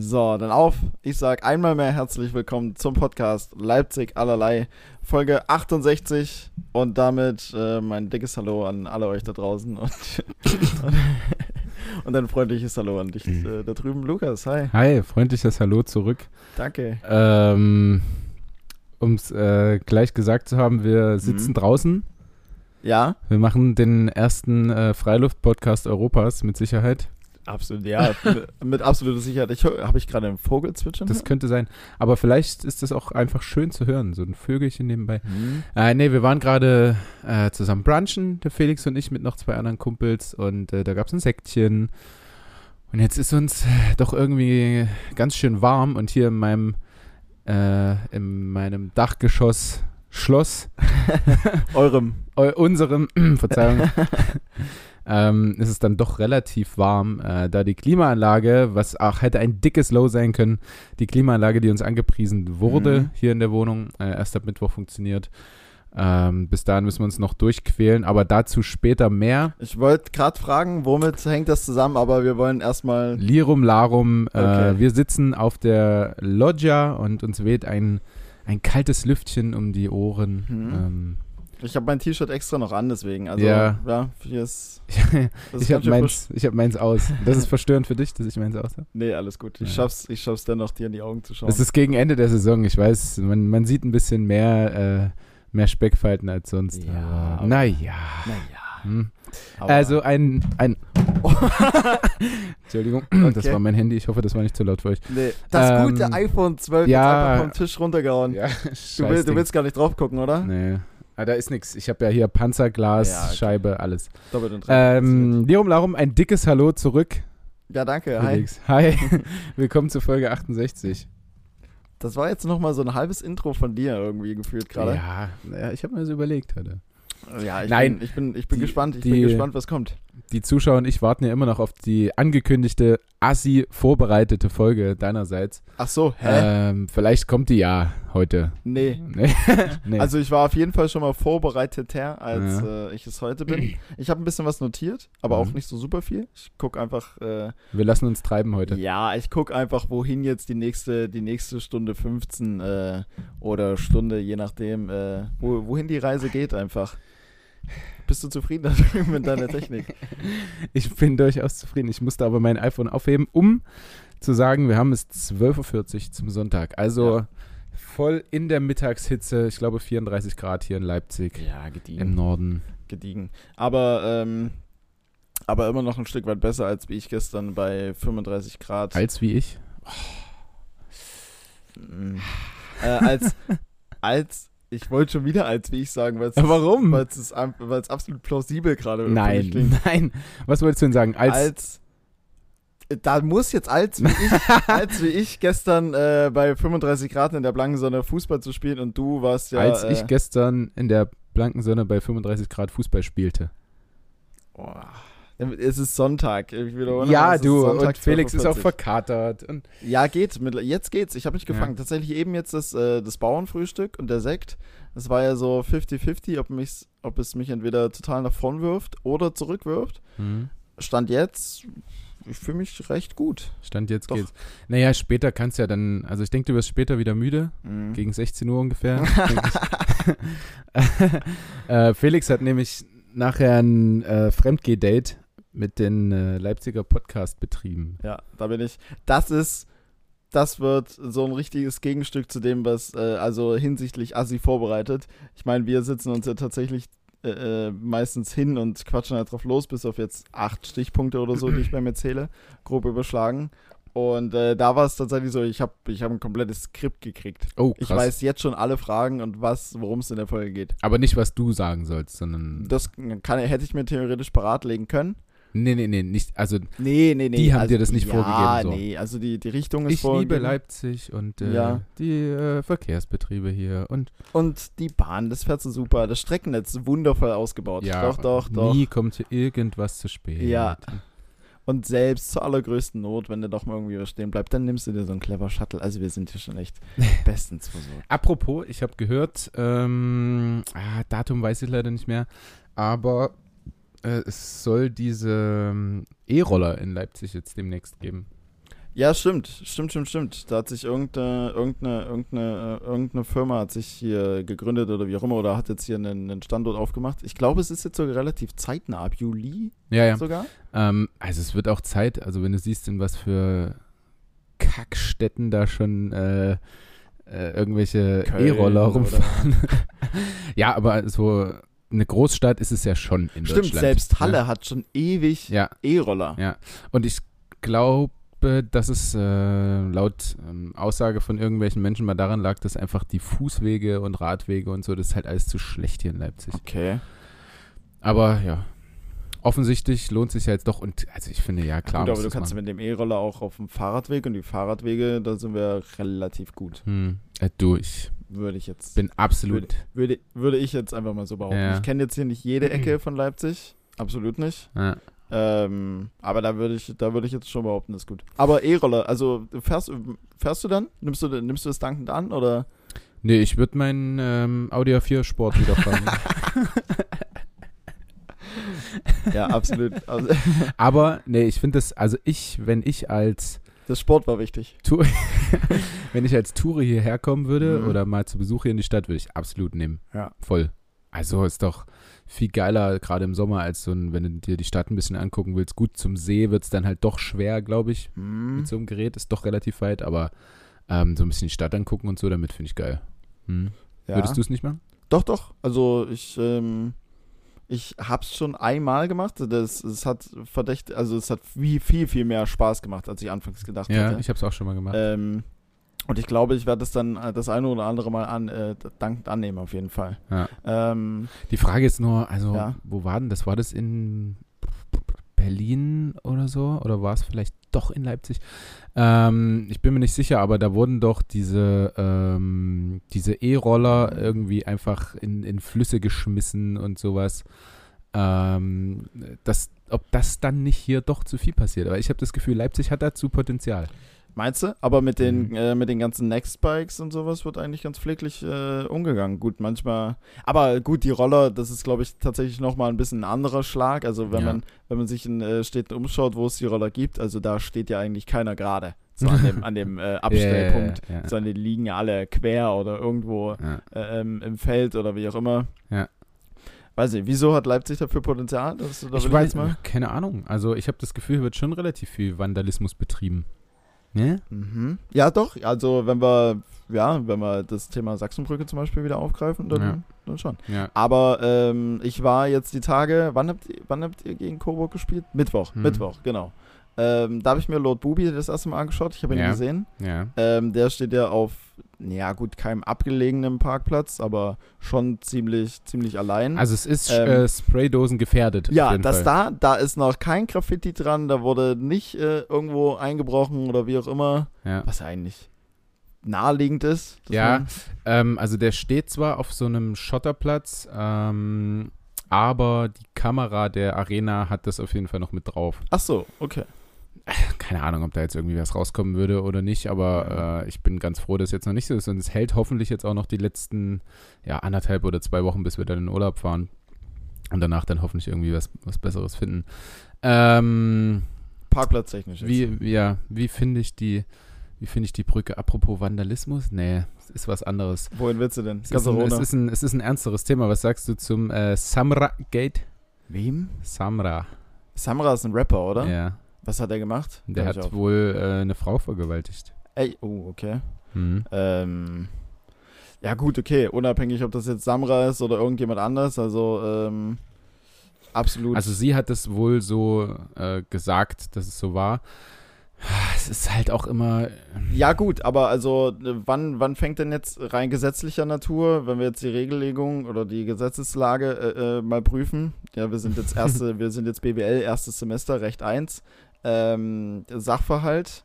So, dann auf. Ich sag einmal mehr herzlich willkommen zum Podcast Leipzig allerlei, Folge 68 und damit äh, mein dickes Hallo an alle euch da draußen und, und ein freundliches Hallo an dich äh, da drüben, Lukas. Hi. Hi, freundliches Hallo zurück. Danke. Ähm, um es äh, gleich gesagt zu haben, wir sitzen Mhm. draußen. Ja, Wir machen den ersten äh, Freiluft-Podcast Europas mit Sicherheit. Absolut, ja, mit, absoluter Sicherheit. Ich habe ich gerade einen Vogel zwitschern? Das könnte sein. Aber vielleicht ist das auch einfach schön zu hören, so ein Vögelchen nebenbei. Hm. Äh, nee, wir waren gerade äh, zusammen brunchen, der Felix und ich mit noch zwei anderen Kumpels und äh, da gab es ein Sektchen. Und jetzt ist uns doch irgendwie ganz schön warm und hier in meinem, äh, in meinem Dachgeschoss Schloss, Eurem. eu unserem, Verzeihung, ähm, ist es dann doch relativ warm, äh, da die Klimaanlage, was auch hätte ein dickes Low sein können, die Klimaanlage, die uns angepriesen wurde Mhm. hier in der Wohnung, äh, erst ab Mittwoch funktioniert. Ähm, bis dahin müssen wir uns noch durchquälen, aber dazu später mehr. Ich wollte gerade fragen, womit hängt das zusammen, aber wir wollen erstmal. Lirum Larum, äh, Okay. wir sitzen auf der Loggia und uns weht ein, ein kaltes Lüftchen um die Ohren. Mhm. Ähm, Ich habe mein T-Shirt extra noch an, deswegen. Also, Ja. ja, hier ist. Das ist ich habe meins, ich hab meins aus. Das ist verstörend für dich, dass ich meins aus habe. Nee, alles gut. Ich Ja. schaff's, ich schaff's dennoch, dir in die Augen zu schauen. Es ist gegen Ende der Saison, ich weiß, man, man sieht ein bisschen mehr, äh, mehr Speckfalten als sonst. Ja, naja. naja. Hm. Also ein, ein Entschuldigung, das Okay. war mein Handy, ich hoffe, das war nicht zu laut für euch. Nee, das Ähm, gute iPhone 12 ja. ist einfach vom Tisch runtergehauen. Ja, du, will, du willst gar nicht drauf gucken, oder? Nee. Ah, da ist nichts. Ich habe ja hier Panzerglas, Ja, okay. Scheibe, alles. Doppelt und dreifach Ähm, Lirum Larum, ein dickes Hallo zurück. Ja, danke. Hi. Felix. Hi. Willkommen zur Folge 68. Das war jetzt nochmal so ein halbes Intro von dir irgendwie gefühlt gerade. Ja, naja, ich habe mir das überlegt heute. Ja, ich Nein. bin, ich bin, ich bin Die- gespannt. Ich die- bin gespannt, was kommt. Die Zuschauer und ich warten ja immer noch auf die angekündigte, assi vorbereitete Folge deinerseits. Ach so, hä? Ähm, vielleicht kommt die ja heute. nee. Nee. nee. Also ich war auf jeden Fall schon mal vorbereiteter, als Ja. äh, ich es heute bin. Ich habe ein bisschen was notiert, aber auch Mhm. nicht so super viel. Ich gucke einfach, äh, Wir lassen uns treiben heute. ja, ich gucke einfach, wohin jetzt die nächste, die nächste Stunde 15 äh, oder Stunde, je nachdem, äh, wo, wohin die Reise geht einfach. Bist du zufrieden mit deiner Technik? Ich bin durchaus zufrieden. Ich musste aber mein iPhone aufheben, um zu sagen, wir haben es 12.40 Uhr zum Sonntag. Also Ja. voll in der Mittagshitze. Ich glaube 34 Grad hier in Leipzig Ja, gediegen. im Norden. gediegen. Aber, ähm, aber immer noch ein Stück weit besser, als wie ich gestern bei 35 Grad. Als wie ich. Mm. äh, als, als, ich wollte schon wieder als wie ich sagen, weil es Warum? Weil es absolut plausibel gerade mich Nein, klingt. nein. Was wolltest du denn sagen? Als, Als, da muss jetzt als wie ich, als wie ich gestern äh, bei 35 Grad in der blanken Sonne Fußball zu spielen und du warst ja. als äh, ich gestern in der blanken Sonne bei 35 Grad Fußball spielte. oh, es ist Sonntag. Ja, es du. Sonntag, und Felix ist auch 12:40. verkatert. Und Ja, geht. Mit, jetzt geht's. Ich habe mich Ja. gefangen. Tatsächlich eben jetzt das, äh, das Bauernfrühstück und der Sekt. Das war ja so 50-50, ob, ob es mich entweder total nach vorn wirft oder zurückwirft. hm, Stand jetzt, ich fühle mich recht gut. Stand jetzt Doch. geht's. Naja, später kannst du ja dann, also ich denke, du wirst später wieder müde. Mhm. Gegen 16 Uhr ungefähr. äh, Felix hat nämlich nachher ein äh, Fremdgeh-Date mit den äh, Leipziger Podcast betrieben. Ja, da bin ich. Das ist, das wird so ein richtiges Gegenstück zu dem, was äh, also hinsichtlich Assi vorbereitet. Ich meine, wir sitzen uns ja tatsächlich äh, äh, meistens hin und quatschen halt drauf los, bis auf jetzt acht Stichpunkte oder so, die ich bei mir zähle, grob überschlagen. Und äh, da war es tatsächlich so, ich habe ich hab ein komplettes Skript gekriegt. Oh, Ich krass. weiß jetzt schon alle Fragen und was, worum es in der Folge geht. Aber nicht, was du sagen sollst, sondern. Das kann, hätte ich mir theoretisch parat legen können. Nee, nee, nee, nicht. Also, Nee, nee, nee. Die haben dir das nicht ja, vorgegeben, so. nee, also die, die Richtung ist ich vorgegeben. liebe Leipzig und äh, Ja. die äh, Verkehrsbetriebe hier und. Und die Bahn, das fährt so super. Das Streckennetz wundervoll ausgebaut. Ja, doch, doch, doch. Nie kommt hier irgendwas zu spät. Ja. Und selbst zur allergrößten Not, wenn du doch mal irgendwie stehen bleibt, dann nimmst du dir so einen clever Shuttle. Also wir sind hier schon echt bestens versorgt. Apropos, ich habe gehört, ähm, ah, Datum weiß ich leider nicht mehr, aber äh, es soll diese ähm, E-Roller in Leipzig jetzt demnächst geben. Ja, stimmt, stimmt, stimmt, stimmt. Da hat sich irgendeine, irgendeine, irgendeine, äh, irgendeine Firma hat sich hier gegründet oder wie auch immer oder hat jetzt hier einen, einen Standort aufgemacht. Ich glaube, es ist jetzt sogar relativ zeitnah, ab Juli Ja, ja. sogar. Ähm, also es wird auch Zeit, also wenn du siehst, in was für Kackstätten da schon äh, äh, irgendwelche E-Roller rumfahren. ja, aber so eine Großstadt ist es ja schon in Stimmt, Deutschland. selbst Halle Ja. hat schon ewig Ja, E-Roller. Ja. Und ich glaube, dass es äh, laut ähm, Aussage von irgendwelchen Menschen mal daran lag, dass einfach die Fußwege und Radwege und so, das ist halt alles zu schlecht hier in Leipzig. Okay. Aber ja, offensichtlich lohnt sich ja jetzt doch. Und also ich finde, ja klar. Gut, aber du kannst machen. mit dem E-Roller auch auf dem Fahrradweg und die Fahrradwege, da sind wir relativ gut. Hm, äh, du, ich Würde ich jetzt. bin absolut. Würde, würde ich jetzt einfach mal so behaupten. Ja. Ich kenne jetzt hier nicht jede Ecke von Leipzig. Absolut nicht. Ja. Ähm, aber da würde ich, da würde ich jetzt schon behaupten, das ist gut. Aber E-Roller, also fährst, fährst du dann? Nimmst du, nimmst du das dankend an oder? Nee, ich würde meinen ähm, Audi A4 Sport wieder fahren. Ja, absolut. Also, Aber nee, ich finde das, also ich, wenn ich als das Sport war wichtig. Tour, wenn ich als Touri hierher kommen würde Mhm. oder mal zu Besuch hier in die Stadt, würde ich absolut nehmen. Ja. Voll. Also ist doch viel geiler, gerade im Sommer, als so ein, wenn du dir die Stadt ein bisschen angucken willst. Gut, zum See wird es dann halt doch schwer, glaube ich, Hm. mit so einem Gerät. Ist doch relativ weit, aber ähm, so ein bisschen die Stadt angucken und so, damit finde ich geil. Hm. Ja. Würdest du es nicht machen? Doch, doch. Also ich, ähm, ich hab's schon einmal gemacht. Das, es hat verdächtig, also es hat viel, viel, viel mehr Spaß gemacht, als ich anfangs gedacht Ja, hätte. ich habe es auch schon mal gemacht. Ähm, und ich glaube, ich werde das dann äh, das eine oder andere Mal an, äh, dankend annehmen, auf jeden Fall. Ja. Ähm, Die Frage ist nur, also, Ja. wo war denn das? War das in Berlin oder so? Oder war es vielleicht doch in Leipzig? Ähm, ich bin mir nicht sicher, aber da wurden doch diese, ähm, diese E-Roller irgendwie einfach in, in Flüsse geschmissen und sowas. Ähm, das, ob das dann nicht hier doch zu viel passiert. Aber ich habe das Gefühl, Leipzig hat dazu Potenzial. Meinst du? Aber mit den, Mhm. äh, mit den ganzen Next-Bikes und sowas wird eigentlich ganz pfleglich äh, umgegangen. Gut, manchmal. Aber gut, die Roller, das ist, glaube ich, tatsächlich nochmal ein bisschen ein anderer Schlag. Also wenn Ja. man, wenn man sich in äh, Städten umschaut, wo es die Roller gibt, also da steht ja eigentlich keiner gerade. So an dem, an dem äh, Abstellpunkt. Ja, ja, sondern die liegen ja alle quer oder irgendwo äh, ähm, im Feld oder wie auch immer. Ja. Weiß nicht, wieso hat Leipzig dafür Potenzial? Das, da Ich weiß, mal. keine Ahnung. Also ich habe das Gefühl, hier wird schon relativ viel Vandalismus betrieben. Ne? Mhm. Ja, doch. Also wenn wir, ja, wenn wir das Thema Sachsenbrücke zum Beispiel wieder aufgreifen, dann, Ja. dann schon. Ja. Aber ähm, ich war jetzt die Tage, wann habt ihr, wann habt ihr gegen Coburg gespielt? Mittwoch, Mhm. Mittwoch, genau. Ähm, da habe ich mir Lord Bubi das erste Mal angeschaut. Ich habe ihn Ja. gesehen. Ja. Ähm, der steht ja auf, ja gut, keinem abgelegenen Parkplatz, aber schon ziemlich, ziemlich allein. Also es ist Ähm, äh, Spraydosen gefährdet. ja, das Fall. da, da ist noch kein Graffiti dran, da wurde nicht äh, irgendwo eingebrochen oder wie auch immer, Ja. was eigentlich naheliegend ist. Ja. Ähm, also der steht zwar auf so einem Schotterplatz, ähm, aber die Kamera der Arena hat das auf jeden Fall noch mit drauf. Ach so, okay. Keine Ahnung, ob da jetzt irgendwie was rauskommen würde oder nicht, aber äh, ich bin ganz froh, dass es jetzt noch nicht so ist. Und es hält hoffentlich jetzt auch noch die letzten ja, anderthalb oder zwei Wochen, bis wir dann in Urlaub fahren. Und danach dann hoffentlich irgendwie was, was Besseres finden. Ähm, Parkplatztechnisch. Wie, ja, wie finde ich die, wie finde ich die Brücke? Apropos Vandalismus? Nee, es ist was anderes. Wohin willst du denn? Es ist, ein, es, ist ein, es ist ein ernsteres Thema. Was sagst du zum äh, Samra Gate? Wem? Samra. Samra ist ein Rapper, oder? Ja. Was hat er gemacht? Der ich hat wohl äh, eine Frau vergewaltigt. Ey, oh, okay. Mhm. Ähm, ja gut, okay. Unabhängig, ob das jetzt Samra ist oder irgendjemand anders. Also, ähm, absolut. Also sie hat es wohl so äh, gesagt, dass es so war. Es ist halt auch immer. ja gut, aber also äh, wann, wann fängt denn jetzt rein gesetzlicher Natur, wenn wir jetzt die Regellegung oder die Gesetzeslage äh, äh, mal prüfen? Ja, wir sind jetzt erste, wir sind jetzt BWL, erstes Semester, Recht 1. Ähm, Sachverhalt.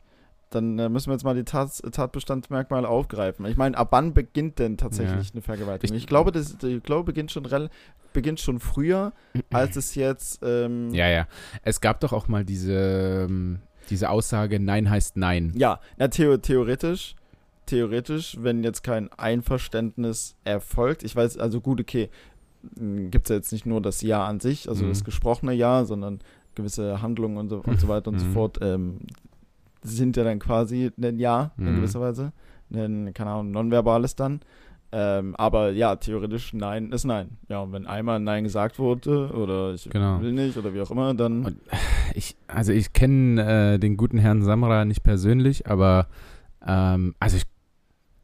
Dann müssen wir jetzt mal die Tat, Tatbestandsmerkmale aufgreifen. Ich meine, ab wann beginnt denn tatsächlich Ja. eine Vergewaltigung? Ich- Ich, glaube, das, ich glaube, beginnt schon beginnt schon früher, als es jetzt. Ähm, Ja, ja. Es gab doch auch mal diese, ähm, diese Aussage, Nein heißt Nein. Ja, na, theo theoretisch, theoretisch, wenn jetzt kein Einverständnis erfolgt, ich weiß, also gut, okay, gibt es ja jetzt nicht nur das Ja an sich, also Mhm. das gesprochene Ja, sondern gewisse Handlungen und so, und so weiter und so Mhm. fort. Ähm, sind ja dann quasi ein Ja in Mhm. gewisser Weise. Ein, keine Ahnung, nonverbales dann. Ähm, aber ja, theoretisch Nein ist Nein. Ja, und wenn einmal Nein gesagt wurde oder ich Genau. will nicht oder wie auch immer, dann. Ich, also ich kenne äh, den guten Herrn Samra nicht persönlich, aber ähm, also ich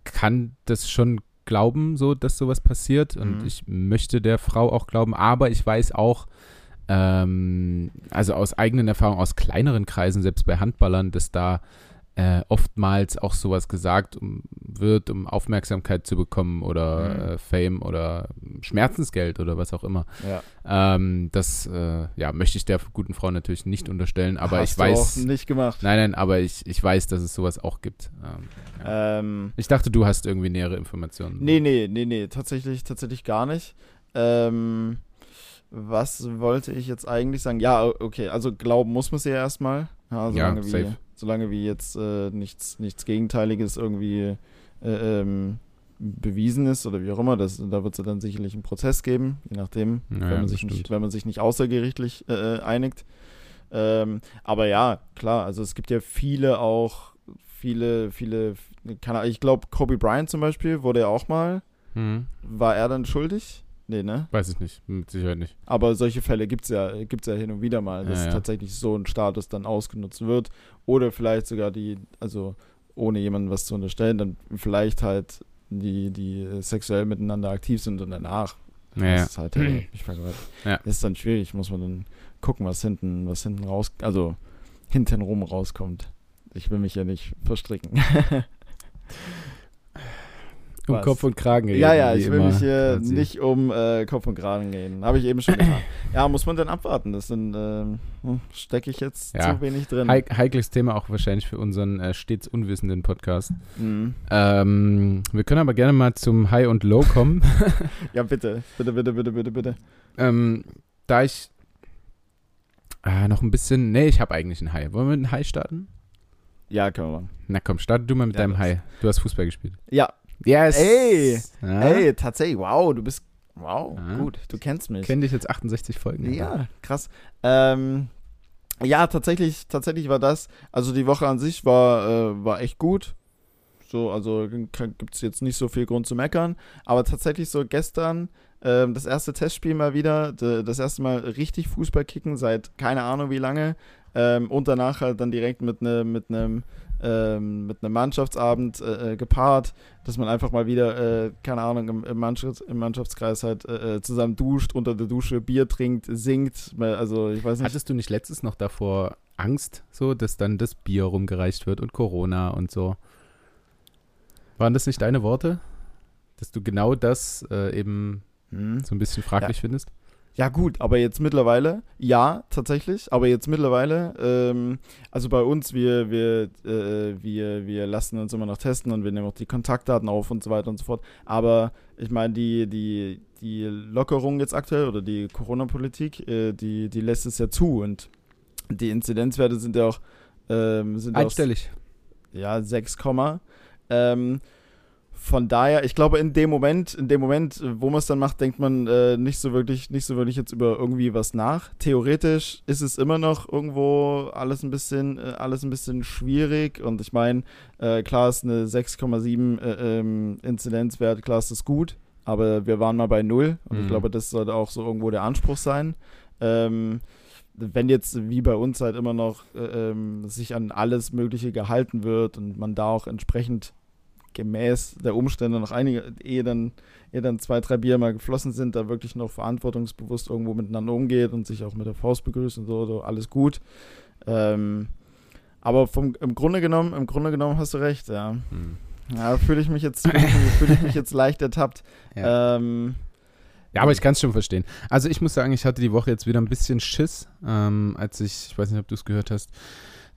kann das schon glauben, so dass sowas passiert und Mhm. ich möchte der Frau auch glauben, aber ich weiß auch, ähm, also aus eigenen Erfahrungen, aus kleineren Kreisen, selbst bei Handballern, dass da äh, oftmals auch sowas gesagt um, wird, um Aufmerksamkeit zu bekommen oder Mhm. äh, Fame oder Schmerzensgeld oder was auch immer. ja, Ähm, das äh, ja, möchte ich der guten Frau natürlich nicht unterstellen, aber hast ich du weiß. auch nicht gemacht. Nein, nein, aber ich, ich weiß, dass es sowas auch gibt. Ähm, ja. Ähm, Ich dachte, du hast irgendwie nähere Informationen. nee, nee, nee, nee, tatsächlich, tatsächlich gar nicht. Ähm, was wollte ich jetzt eigentlich sagen? Ja, okay, also glauben muss man sie ja erstmal. Ja, solange, wie, safe. solange wie jetzt äh, nichts, nichts Gegenteiliges irgendwie äh, ähm, bewiesen ist oder wie auch immer, das, da wird es ja dann sicherlich einen Prozess geben, je nachdem, Ja, wenn, ja, man sich nicht, wenn man sich nicht außergerichtlich äh, äh, einigt. Ähm, aber ja, klar, also es gibt ja viele auch, viele, viele, keine Ahnung, ich glaube, Kobe Bryant zum Beispiel wurde ja auch mal, Hm, war er dann schuldig? Nee, ne? weiß ich nicht, mit Sicherheit nicht. Aber solche Fälle gibt es ja, gibt's ja hin und wieder mal, dass Ja, ja. tatsächlich so ein Status dann ausgenutzt wird. Oder vielleicht sogar die, also ohne jemandem was zu unterstellen, dann vielleicht halt die, die sexuell miteinander aktiv sind und danach. Ja, Das ist halt nicht vergewaltigt. Ja. Das ist dann schwierig, muss man dann gucken, was hinten, was hinten raus, also hinten rum rauskommt. Ich will mich ja nicht verstricken. um was? Kopf und Kragen reden, Ja, ja, ich will mich hier quasi. nicht um äh, Kopf und Kragen reden. Habe ich eben schon getan. ja, muss man dann abwarten. Das sind, ähm, hm, stecke ich jetzt Ja. zu wenig drin. Heik heikles Thema auch wahrscheinlich für unseren äh, stets unwissenden Podcast. Mhm. Ähm, wir können aber gerne mal zum High und Low kommen. Ja, bitte. Bitte, bitte, bitte, bitte, bitte. ähm, da ich äh, noch ein bisschen, nee, ich habe eigentlich ein High. Wollen wir mit einem High starten? Ja, können wir machen. Na komm, starte du mal mit Ja, deinem High. Du hast Fußball gespielt. Ja, Yes! Ey! Ja? ey, tatsächlich. Wow, du bist. Wow, Ja. gut. Du kennst mich. Kenn dich jetzt 68 Folgen. Ja, krass. Ähm, ja, tatsächlich, tatsächlich war das. Also die Woche an sich war, äh, war echt gut. So, also gibt es jetzt nicht so viel Grund zu meckern. Aber tatsächlich so gestern ähm, das erste Testspiel mal wieder, de, das erste Mal richtig Fußball kicken seit keine Ahnung wie lange. Ähm, und danach halt dann direkt mit einem mit einem ähm, mit einem Mannschaftsabend äh, äh, gepaart, dass man einfach mal wieder, äh, keine Ahnung, im, im, Mannschafts-, im Mannschaftskreis halt äh, äh, zusammen duscht, unter der Dusche Bier trinkt, singt. Also ich weiß nicht. Hattest du nicht letztes noch davor Angst, so, dass dann das Bier rumgereicht wird und Corona und so? Waren das nicht deine Worte? Dass du genau das äh, eben Hm. so ein bisschen fraglich findest? Ja, gut, aber jetzt mittlerweile, ja, tatsächlich, aber jetzt mittlerweile, ähm, also bei uns, wir, wir, äh, wir, wir lassen uns immer noch testen und wir nehmen auch die Kontaktdaten auf und so weiter und so fort. Aber ich meine, die, die, die Lockerung jetzt aktuell oder die Corona-Politik, äh, die, die lässt es ja zu und die Inzidenzwerte sind ja auch, ähm, sind ja auch Einstellig. ja, 6, ähm, von daher, ich glaube, in dem Moment, in dem Moment, äh, wo man es dann macht, denkt man äh, nicht so wirklich, nicht so wirklich jetzt über irgendwie was nach. Theoretisch ist es immer noch irgendwo alles ein bisschen, äh, alles ein bisschen schwierig. Und ich meine, äh, klar ist eine 6,7 äh, ähm, Inzidenzwert, klar ist das gut, aber wir waren mal bei null und Mhm. ich glaube, das sollte auch so irgendwo der Anspruch sein. Ähm, wenn jetzt wie bei uns halt immer noch äh, ähm, sich an alles Mögliche gehalten wird und man da auch entsprechend gemäß der Umstände noch einige, ehe dann, ehe dann zwei, drei Bier mal geflossen sind, da wirklich noch verantwortungsbewusst irgendwo miteinander umgeht und sich auch mit der Faust begrüßt und so, so alles gut. Ähm, aber vom, im Grunde genommen, im Grunde genommen hast du recht, ja. Hm. Ja, fühle ich mich jetzt, fühle ich, mich- jetzt leicht ertappt. Ja. Ähm, Ja, aber ich kann es schon verstehen. Also ich muss sagen, ich hatte die Woche jetzt wieder ein bisschen Schiss, ähm, als ich, ich weiß nicht, ob du es gehört hast,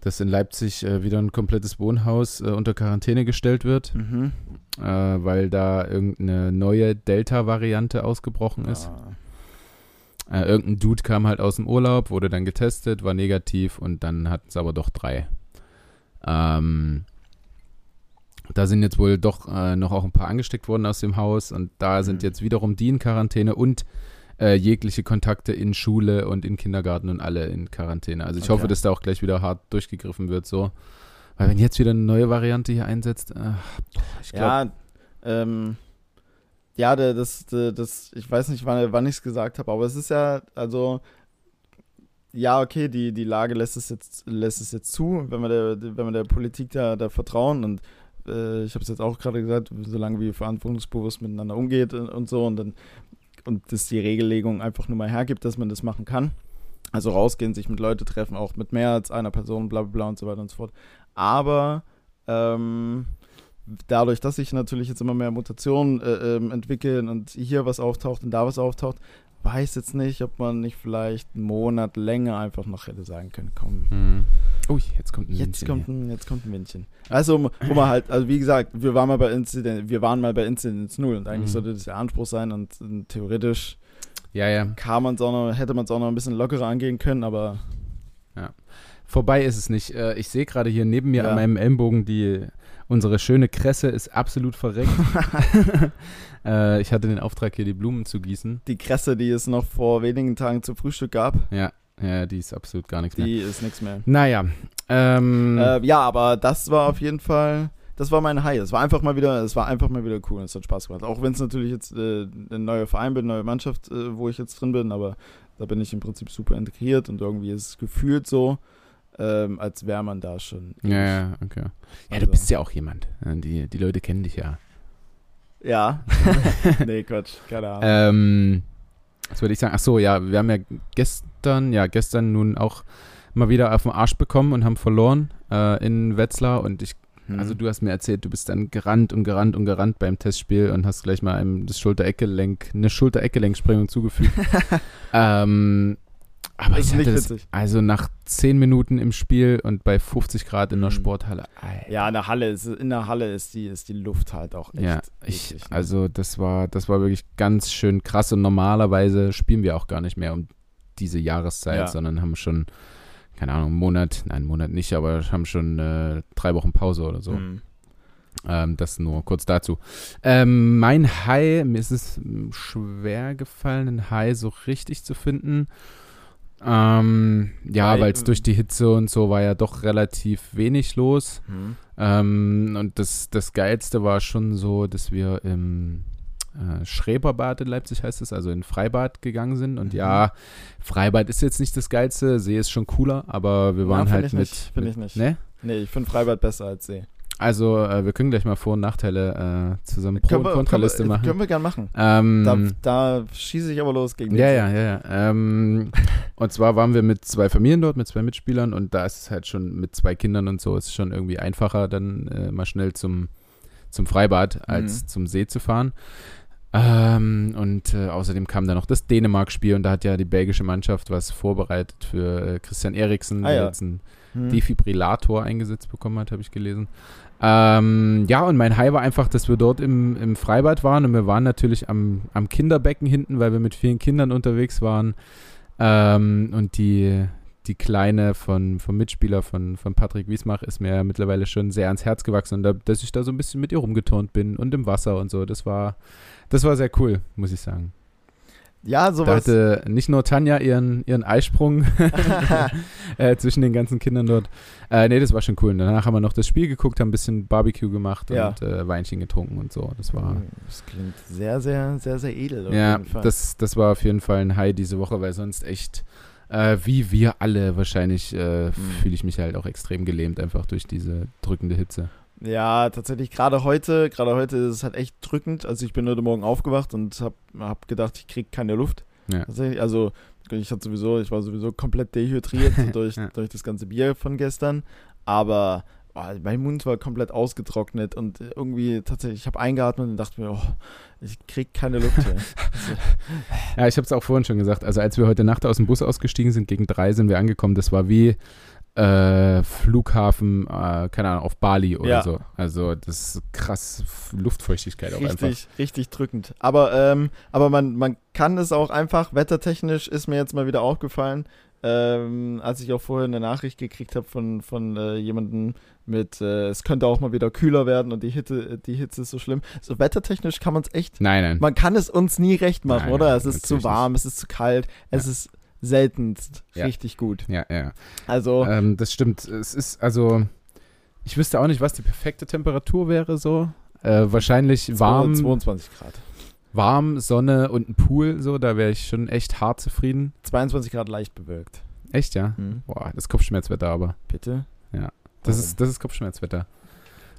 dass in Leipzig äh, wieder ein komplettes Wohnhaus äh, unter Quarantäne gestellt wird, mhm. äh, weil da irgendeine neue Delta-Variante ausgebrochen ist. Ah, Äh, irgendein Dude kam halt aus dem Urlaub, wurde dann getestet, war negativ und dann hatten es aber doch drei. Ähm, da sind jetzt wohl doch äh, noch auch ein paar angesteckt worden aus dem Haus und da sind Mhm. jetzt wiederum die in Quarantäne und äh, jegliche Kontakte in Schule und in Kindergarten und alle in Quarantäne. Also ich Okay. hoffe, dass da auch gleich wieder hart durchgegriffen wird so. Weil wenn jetzt wieder eine neue Variante hier einsetzt, ach, ich glaube, Ja, ähm, ja, das, der- das, ich weiß nicht, wann, wann ich es gesagt habe, aber es ist ja, also, ja, okay, die, die Lage lässt es jetzt, lässt es jetzt zu, wenn wir der, wenn wir der Politik da, da vertrauen und äh, ich habe es jetzt auch gerade gesagt, solange wir verantwortungsbewusst miteinander umgeht und, und so und dann und das die Regellegung einfach nur mal hergibt, dass man das machen kann. Also rausgehen, sich mit Leute treffen, auch mit mehr als einer Person, bla bla bla und so weiter und so fort. Aber ähm, dadurch, dass sich natürlich jetzt immer mehr Mutationen äh, ähm, entwickeln und hier was auftaucht und da was auftaucht, weiß jetzt nicht, ob man nicht vielleicht einen Monat länger einfach noch hätte sagen können, komm, hm. Ui, jetzt kommt ein jetzt Windchen kommt ein, jetzt kommt ein Windchen. Also, wo man halt, also wie gesagt, wir waren mal bei Incident, wir waren mal bei Incidents 0 und eigentlich Mhm. sollte das der Anspruch sein und, äh, theoretisch Ja, ja. kann man's auch noch, hätte man es auch noch ein bisschen lockerer angehen können, aber Vorbei ist es nicht. Äh, Ich sehe gerade hier neben mir Ja. an meinem Ellenbogen die unsere schöne Kresse ist absolut verreckt. äh, ich hatte den Auftrag hier die Blumen zu gießen. die Kresse, die es noch vor wenigen Tagen zum Frühstück gab, Ja, ja, die ist absolut gar nichts mehr. die ist nichts mehr. Naja, ähm, Äh, ja, aber das war auf jeden Fall, das war mein High. Es war einfach mal wieder, es war einfach mal wieder cool. Es hat Spaß gemacht. Auch wenn es natürlich jetzt äh, ein neuer Verein bin, neue Mannschaft, äh, wo ich jetzt drin bin, aber da bin ich im Prinzip super integriert und irgendwie ist es gefühlt so, ähm, als wäre man da schon. ja, ja, okay. Ja, Also- du bist ja auch jemand. Äh, Die, die Leute kennen dich ja. Ja. nee, Quatsch, keine Ahnung. Ähm, was würde ich sagen? Ach so, ja, wir haben ja gestern, ja, gestern nun auch mal wieder auf den Arsch bekommen und haben verloren äh, in Wetzlar und ich Hm. Also du hast mir erzählt, du bist dann gerannt und gerannt und gerannt beim Testspiel und hast gleich mal einem das Schulter-Eckgelenk, eine Schulter-Eckgelenksprengung zugefügt. ähm, aber Das ist ich nicht hatte das, witzig. also nach 10 Minuten im Spiel und bei 50 Grad in der Mhm. Sporthalle. Alter. ja, in der Halle ist, in der Halle ist die, ist die Luft halt auch echt. Ja, ich, eklig, ne? also das war, das war wirklich ganz schön krass und normalerweise spielen wir auch gar nicht mehr um diese Jahreszeit, Ja. sondern haben schon, keine Ahnung, einen Monat, nein, einen Monat nicht, aber haben schon äh, drei Wochen Pause oder so. Hm. Ähm, das nur kurz dazu. Ähm, mein High, mir ist es schwer gefallen, einen High so richtig zu finden. Ähm, ja, Weil- es durch die Hitze und so war ja doch relativ wenig los. Hm. Ähm, und das, das Geilste war schon so, dass wir im äh, Schreberbad in Leipzig heißt es, also in Freibad gegangen sind. Und Mhm. ja, Freibad ist jetzt nicht das Geilste, See ist schon cooler, aber wir Ja, waren find halt ich mit. nicht, find mit ich nicht. Ne? Nee, ich finde Freibad besser als See. Also, äh, wir können gleich mal Vor- und Nachteile äh, zusammen Pro- und Kontraliste können wir, machen. Können wir gern machen. Ähm, Da, da schieße ich aber los gegen ja, dich. ja, ja, ja. Ähm, und zwar waren wir mit zwei Familien dort, mit zwei Mitspielern und da ist es halt schon mit zwei Kindern und so, ist es schon irgendwie einfacher, dann äh, mal schnell zum, zum Freibad als Mhm. zum See zu fahren. Ähm, und äh, außerdem kam da noch das Dänemark-Spiel und da hat ja die belgische Mannschaft was vorbereitet für äh, Christian Eriksen, Ah, der ja. jetzt einen Hm. Defibrillator eingesetzt bekommen hat, habe ich gelesen. Ähm, ja, und mein High war einfach, dass wir dort im, im Freibad waren und wir waren natürlich am, am Kinderbecken hinten, weil wir mit vielen Kindern unterwegs waren. Ähm, und die, die Kleine von, vom Mitspieler von, von Patrick Wiesmach ist mir mittlerweile schon sehr ans Herz gewachsen und da, dass ich da so ein bisschen mit ihr rumgeturnt bin und im Wasser und so. Das war, das war sehr cool, muss ich sagen. Ja, Da sowas. hatte nicht nur Tanja ihren, ihren Eisprung äh, zwischen den ganzen Kindern dort. Äh, nee, das war schon cool. Und danach haben wir noch das Spiel geguckt, haben ein bisschen Barbecue gemacht Ja. und äh, Weinchen getrunken und so. Das war, Das klingt sehr, sehr, sehr, sehr edel. Ja, das, das war auf jeden Fall ein High diese Woche, weil sonst echt, äh, wie wir alle wahrscheinlich, Mhm. fühle ich mich halt auch extrem gelähmt, einfach durch diese drückende Hitze. Ja, tatsächlich, gerade heute, gerade heute ist es halt echt drückend. Also ich bin heute Morgen aufgewacht und habe hab gedacht, ich krieg keine Luft. Ja. Tatsächlich, also ich hatte sowieso, ich war sowieso komplett dehydriert durch, Ja. durch das ganze Bier von gestern. Aber oh, mein Mund war komplett ausgetrocknet und irgendwie tatsächlich, ich habe eingeatmet und dachte mir, oh, ich krieg keine Luft hier. Ja, ich habe es auch vorhin schon gesagt. Also als wir heute Nacht aus dem Bus ausgestiegen sind, gegen drei sind wir angekommen. Das war wie äh, Flughafen, äh, keine Ahnung, auf Bali oder Ja. so. Also das ist krass Luftfeuchtigkeit auch einfach. richtig, richtig drückend. Aber, ähm, aber man, man kann es auch einfach, wettertechnisch ist mir jetzt mal wieder aufgefallen, ähm, als ich auch vorher eine Nachricht gekriegt habe von, von äh, jemandem mit, äh, es könnte auch mal wieder kühler werden und die Hitze, die Hitze ist so schlimm. So wettertechnisch kann man es echt, Nein, nein. man kann es uns nie recht machen, Nein, oder? nein, Es ist zu warm, es ist zu kalt, es ist seltenst Ja. richtig gut. Ja, ja. Also, Ähm, das stimmt. Es ist also Ich wüsste auch nicht, was die perfekte Temperatur wäre so. Äh, wahrscheinlich warm, 22 Grad. warm, Sonne und ein Pool, so, da wäre ich schon echt hart zufrieden. 22 Grad leicht bewölkt. Echt, ja? Hm. Boah, das ist Kopfschmerzwetter aber. Bitte? Das Warum? ist, das ist Kopfschmerzwetter.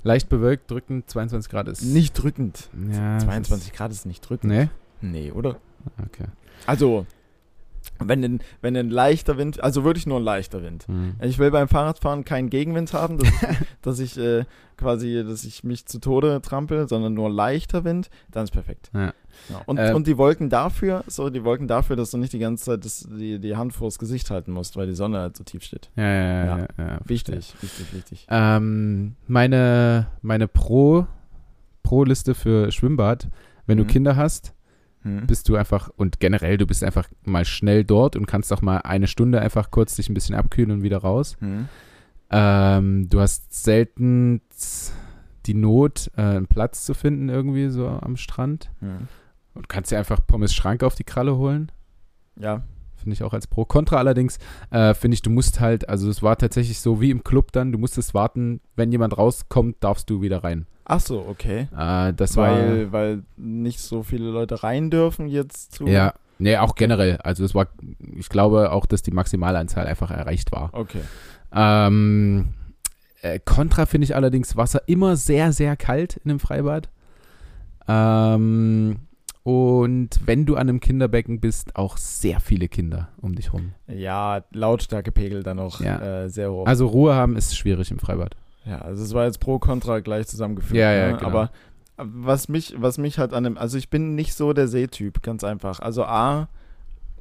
Leicht bewölkt, drückend, 22 Grad ist. Nicht drückend. Ja, 22 Grad ist nicht drückend. nee? Nee, oder? Okay. Also, wenn ein, wenn ein leichter Wind, also wirklich nur ein leichter Wind. Hm. Ich will beim Fahrradfahren keinen Gegenwind haben, dass ich, dass ich äh, quasi, dass ich mich zu Tode trampel, sondern nur leichter Wind, dann ist perfekt. Ja. Ja. Und, Äh, und die Wolken dafür, so die Wolken dafür, dass du nicht die ganze Zeit das, die, die Hand vors Gesicht halten musst, weil die Sonne halt so tief steht. Ja, ja, ja. Ja. Wichtig, wichtig, wichtig. Ähm, meine meine Pro, Pro-Liste für Schwimmbad, wenn du Mhm. Kinder hast, Hm. bist du einfach, und generell, du bist einfach mal schnell dort und kannst auch mal eine Stunde einfach kurz dich ein bisschen abkühlen und wieder raus. Hm. Ähm, du hast selten die Not, äh, einen Platz zu finden irgendwie so am Strand. Hm. Und kannst dir einfach Pommes Schrank auf die Kralle holen. Ja. Finde ich auch als Pro. Contra allerdings, äh, finde ich, du musst halt, also es war tatsächlich so wie im Club dann, du musstest warten, wenn jemand rauskommt, darfst du wieder rein. Ach so, okay. Äh, das war. Weil, weil nicht so viele Leute rein dürfen jetzt zu. Ja, nee, auch generell. Also es war, ich glaube auch, dass die Maximalanzahl einfach erreicht war. Okay. Ähm, äh, Contra finde ich allerdings Wasser immer sehr, sehr kalt in einem Freibad. Ähm, und wenn du an einem Kinderbecken bist, auch sehr viele Kinder um dich rum. Ja, Lautstärkepegel dann noch Ja. äh, sehr hoch. Also Ruhe haben ist schwierig im Freibad. Ja, also es war jetzt pro Contra gleich zusammengeführt. Ja, ja, ne? genau. Aber was mich, was mich halt an dem, also ich bin nicht so der Seetyp, ganz einfach. Also A,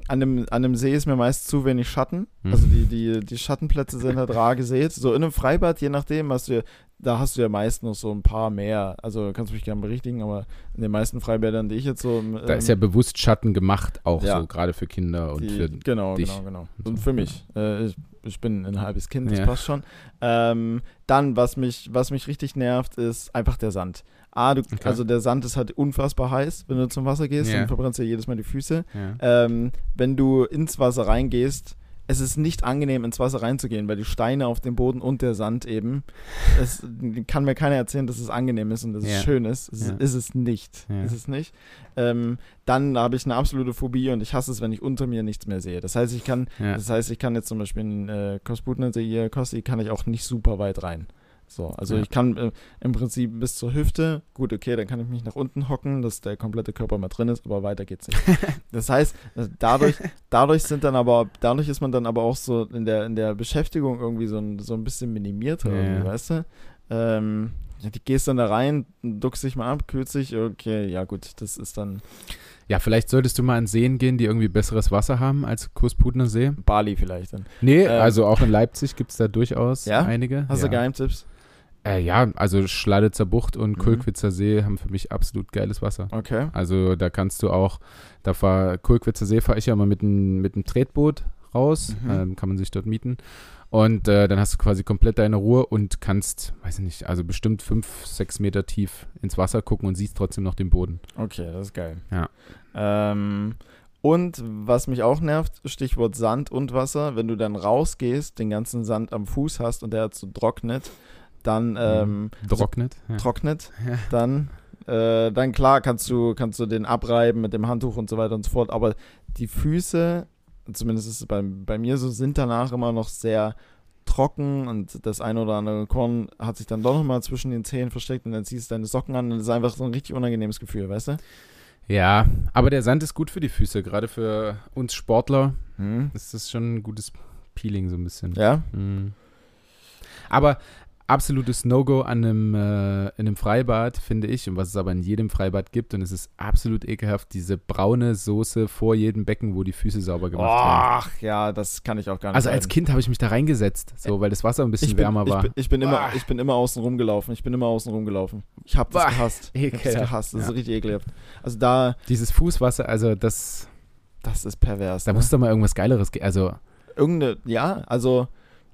an dem, an dem See ist mir meist zu wenig Schatten. Hm. Also die, die, die Schattenplätze sind halt rar gesät. So in einem Freibad, je nachdem, hast du da hast du ja meist noch so ein paar mehr. Also kannst du mich gerne berichtigen, aber in den meisten Freibädern, die ich jetzt so. ähm, Da ist ja bewusst Schatten gemacht, auch Ja. so, gerade für Kinder und die, für. genau, dich. genau, genau. Und für mich. Äh, ich, ich bin ein halbes Kind, das Ja. passt schon. Ähm, dann, was mich, was mich richtig nervt, ist einfach der Sand. A, du, Okay. also der Sand ist halt unfassbar heiß, wenn du zum Wasser gehst, Ja. dann verbrennst du ja jedes Mal die Füße. Ja. Ähm, wenn du ins Wasser reingehst, es ist nicht angenehm, ins Wasser reinzugehen, weil die Steine auf dem Boden und der Sand eben, es kann mir keiner erzählen, dass es angenehm ist und dass Ja. es schön ist. Es Ja. ist es nicht. Ja. Ist es nicht. Ähm, dann habe ich eine absolute Phobie und ich hasse es, wenn ich unter mir nichts mehr sehe. Das heißt, ich kann, das heißt, ich kann jetzt zum Beispiel in äh, Kosputner-See hier, Kosti, kann ich auch nicht super weit rein. So, also Ja. ich kann äh, im Prinzip bis zur Hüfte, gut, okay, dann kann ich mich nach unten hocken, dass der komplette Körper mal drin ist, aber weiter geht's nicht. das heißt, äh, dadurch, dadurch sind dann aber, dadurch ist man dann aber auch so in der, in der Beschäftigung irgendwie so ein, so ein bisschen minimierter, Ja. weißt du? Ähm, ja, die gehst dann da rein, duckst dich mal ab, kühlst dich, okay, ja gut, das ist dann ja, vielleicht solltest du mal an Seen gehen, die irgendwie besseres Wasser haben als Kursputner See. Bali vielleicht dann. Nee, Ähm, also auch in Leipzig gibt es da durchaus Ja? einige. Hast du Geheimtipps? Äh, ja, also Schladitzer Bucht und Mhm. Kulkwitzer See haben für mich absolut geiles Wasser. Okay. Also da kannst du auch, da fahr Kulkwitzer See fahre ich ja mal mit einem mit einem Tretboot raus, Mhm. ähm, kann man sich dort mieten. Und äh, dann hast du quasi komplett deine Ruhe und kannst, weiß ich nicht, also bestimmt fünf, sechs Meter tief ins Wasser gucken und siehst trotzdem noch den Boden. Okay, das ist geil. Ja. Ähm, und was mich auch nervt, Stichwort Sand und Wasser, wenn du dann rausgehst, den ganzen Sand am Fuß hast und der hat so trocknet, dann ähm, Trocknet. Ja. trocknet, Ja. dann äh, dann klar kannst du kannst du den abreiben mit dem Handtuch und so weiter und so fort, aber die Füße, zumindest ist es bei, bei mir so, sind danach immer noch sehr trocken und das ein oder andere Korn hat sich dann doch nochmal zwischen den Zehen versteckt und dann ziehst du deine Socken an und das ist einfach so ein richtig unangenehmes Gefühl, weißt du? ja, aber der Sand ist gut für die Füße, gerade für uns Sportler Hm. ist das schon ein gutes Peeling so ein bisschen. Ja? Mhm. Aber absolutes No-Go an einem, äh, in einem Freibad, finde ich, und was es aber in jedem Freibad gibt, und es ist absolut ekelhaft, diese braune Soße vor jedem Becken, wo die Füße sauber gemacht werden. Ach ja, das kann ich auch gar nicht. Also als leiden. Kind habe ich mich da reingesetzt, so, weil das Wasser ein bisschen ich bin, wärmer ich war. bin, ich bin immer, ich bin immer außen rumgelaufen. Ich bin immer außen rumgelaufen. Ich habe das gehasst. Ich habe das ekelhaft. gehasst. Das Ja. ist richtig ekelhaft. Also da, Dieses Fußwasser, also das, das ist pervers. da ne? muss doch mal irgendwas Geileres geben. Also Irgendeine, ja, also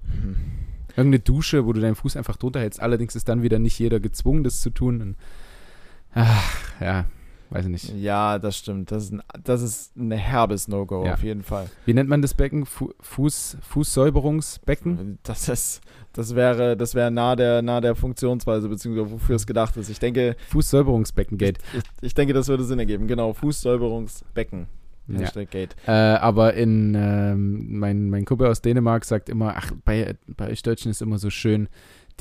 hm, irgendeine Dusche, wo du deinen Fuß einfach drunter hältst. Allerdings ist dann wieder nicht jeder gezwungen, das zu tun. Und, ach, ja. weiß ich nicht. Ja, das stimmt. Das ist ein, das ist ein herbes No-Go Ja. auf jeden Fall. Wie nennt man das Becken? Fu Fuß, Fußsäuberungsbecken? Das ist, das wäre, das wäre nah der, nah der Funktionsweise, beziehungsweise wofür es gedacht ist. Ich denke, Fußsäuberungsbecken-Gate. ich, ich denke, das würde Sinn ergeben. Genau, Fußsäuberungsbecken. Ja. Gate. Äh, aber in ähm, mein, mein Kumpel aus Dänemark sagt immer, ach, bei, bei euch Deutschen ist immer so schön,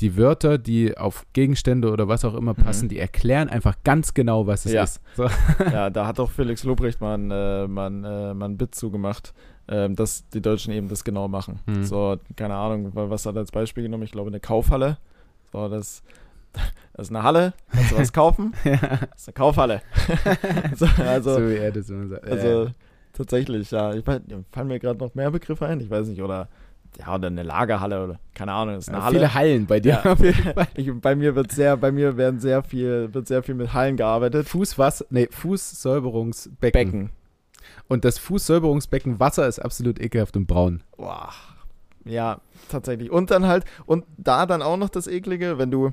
die Wörter, die auf Gegenstände oder was auch immer passen, die erklären einfach ganz genau, was es Ja. ist. So. ja, da hat auch Felix Lobrecht mal ein, äh, mal ein, äh, mal ein Bit zugemacht, ähm, dass die Deutschen eben das genau machen. Hm. So, keine Ahnung, wa- was hat er als Beispiel genommen? Ich glaube, eine Kaufhalle. So, das, das ist eine Halle, kannst du was kaufen? ja. Das ist eine Kaufhalle. so, also, so wie er das immer sagt. also Äh, tatsächlich, ja. Ich fallen mir gerade noch mehr Begriffe ein? Ich weiß nicht, oder ja, oder eine Lagerhalle oder keine Ahnung, das ist eine Halle. viele Hallen bei dir. Ja, ich, bei mir wird sehr, bei mir werden sehr viel, wird sehr viel mit Hallen gearbeitet. Fußwasser, nee, Fußsäuberungsbecken. Becken. Und das Fußsäuberungsbecken Wasser ist absolut ekelhaft und braun. Boah. Ja, tatsächlich. Und dann halt, und da dann auch noch das Eklige, wenn du,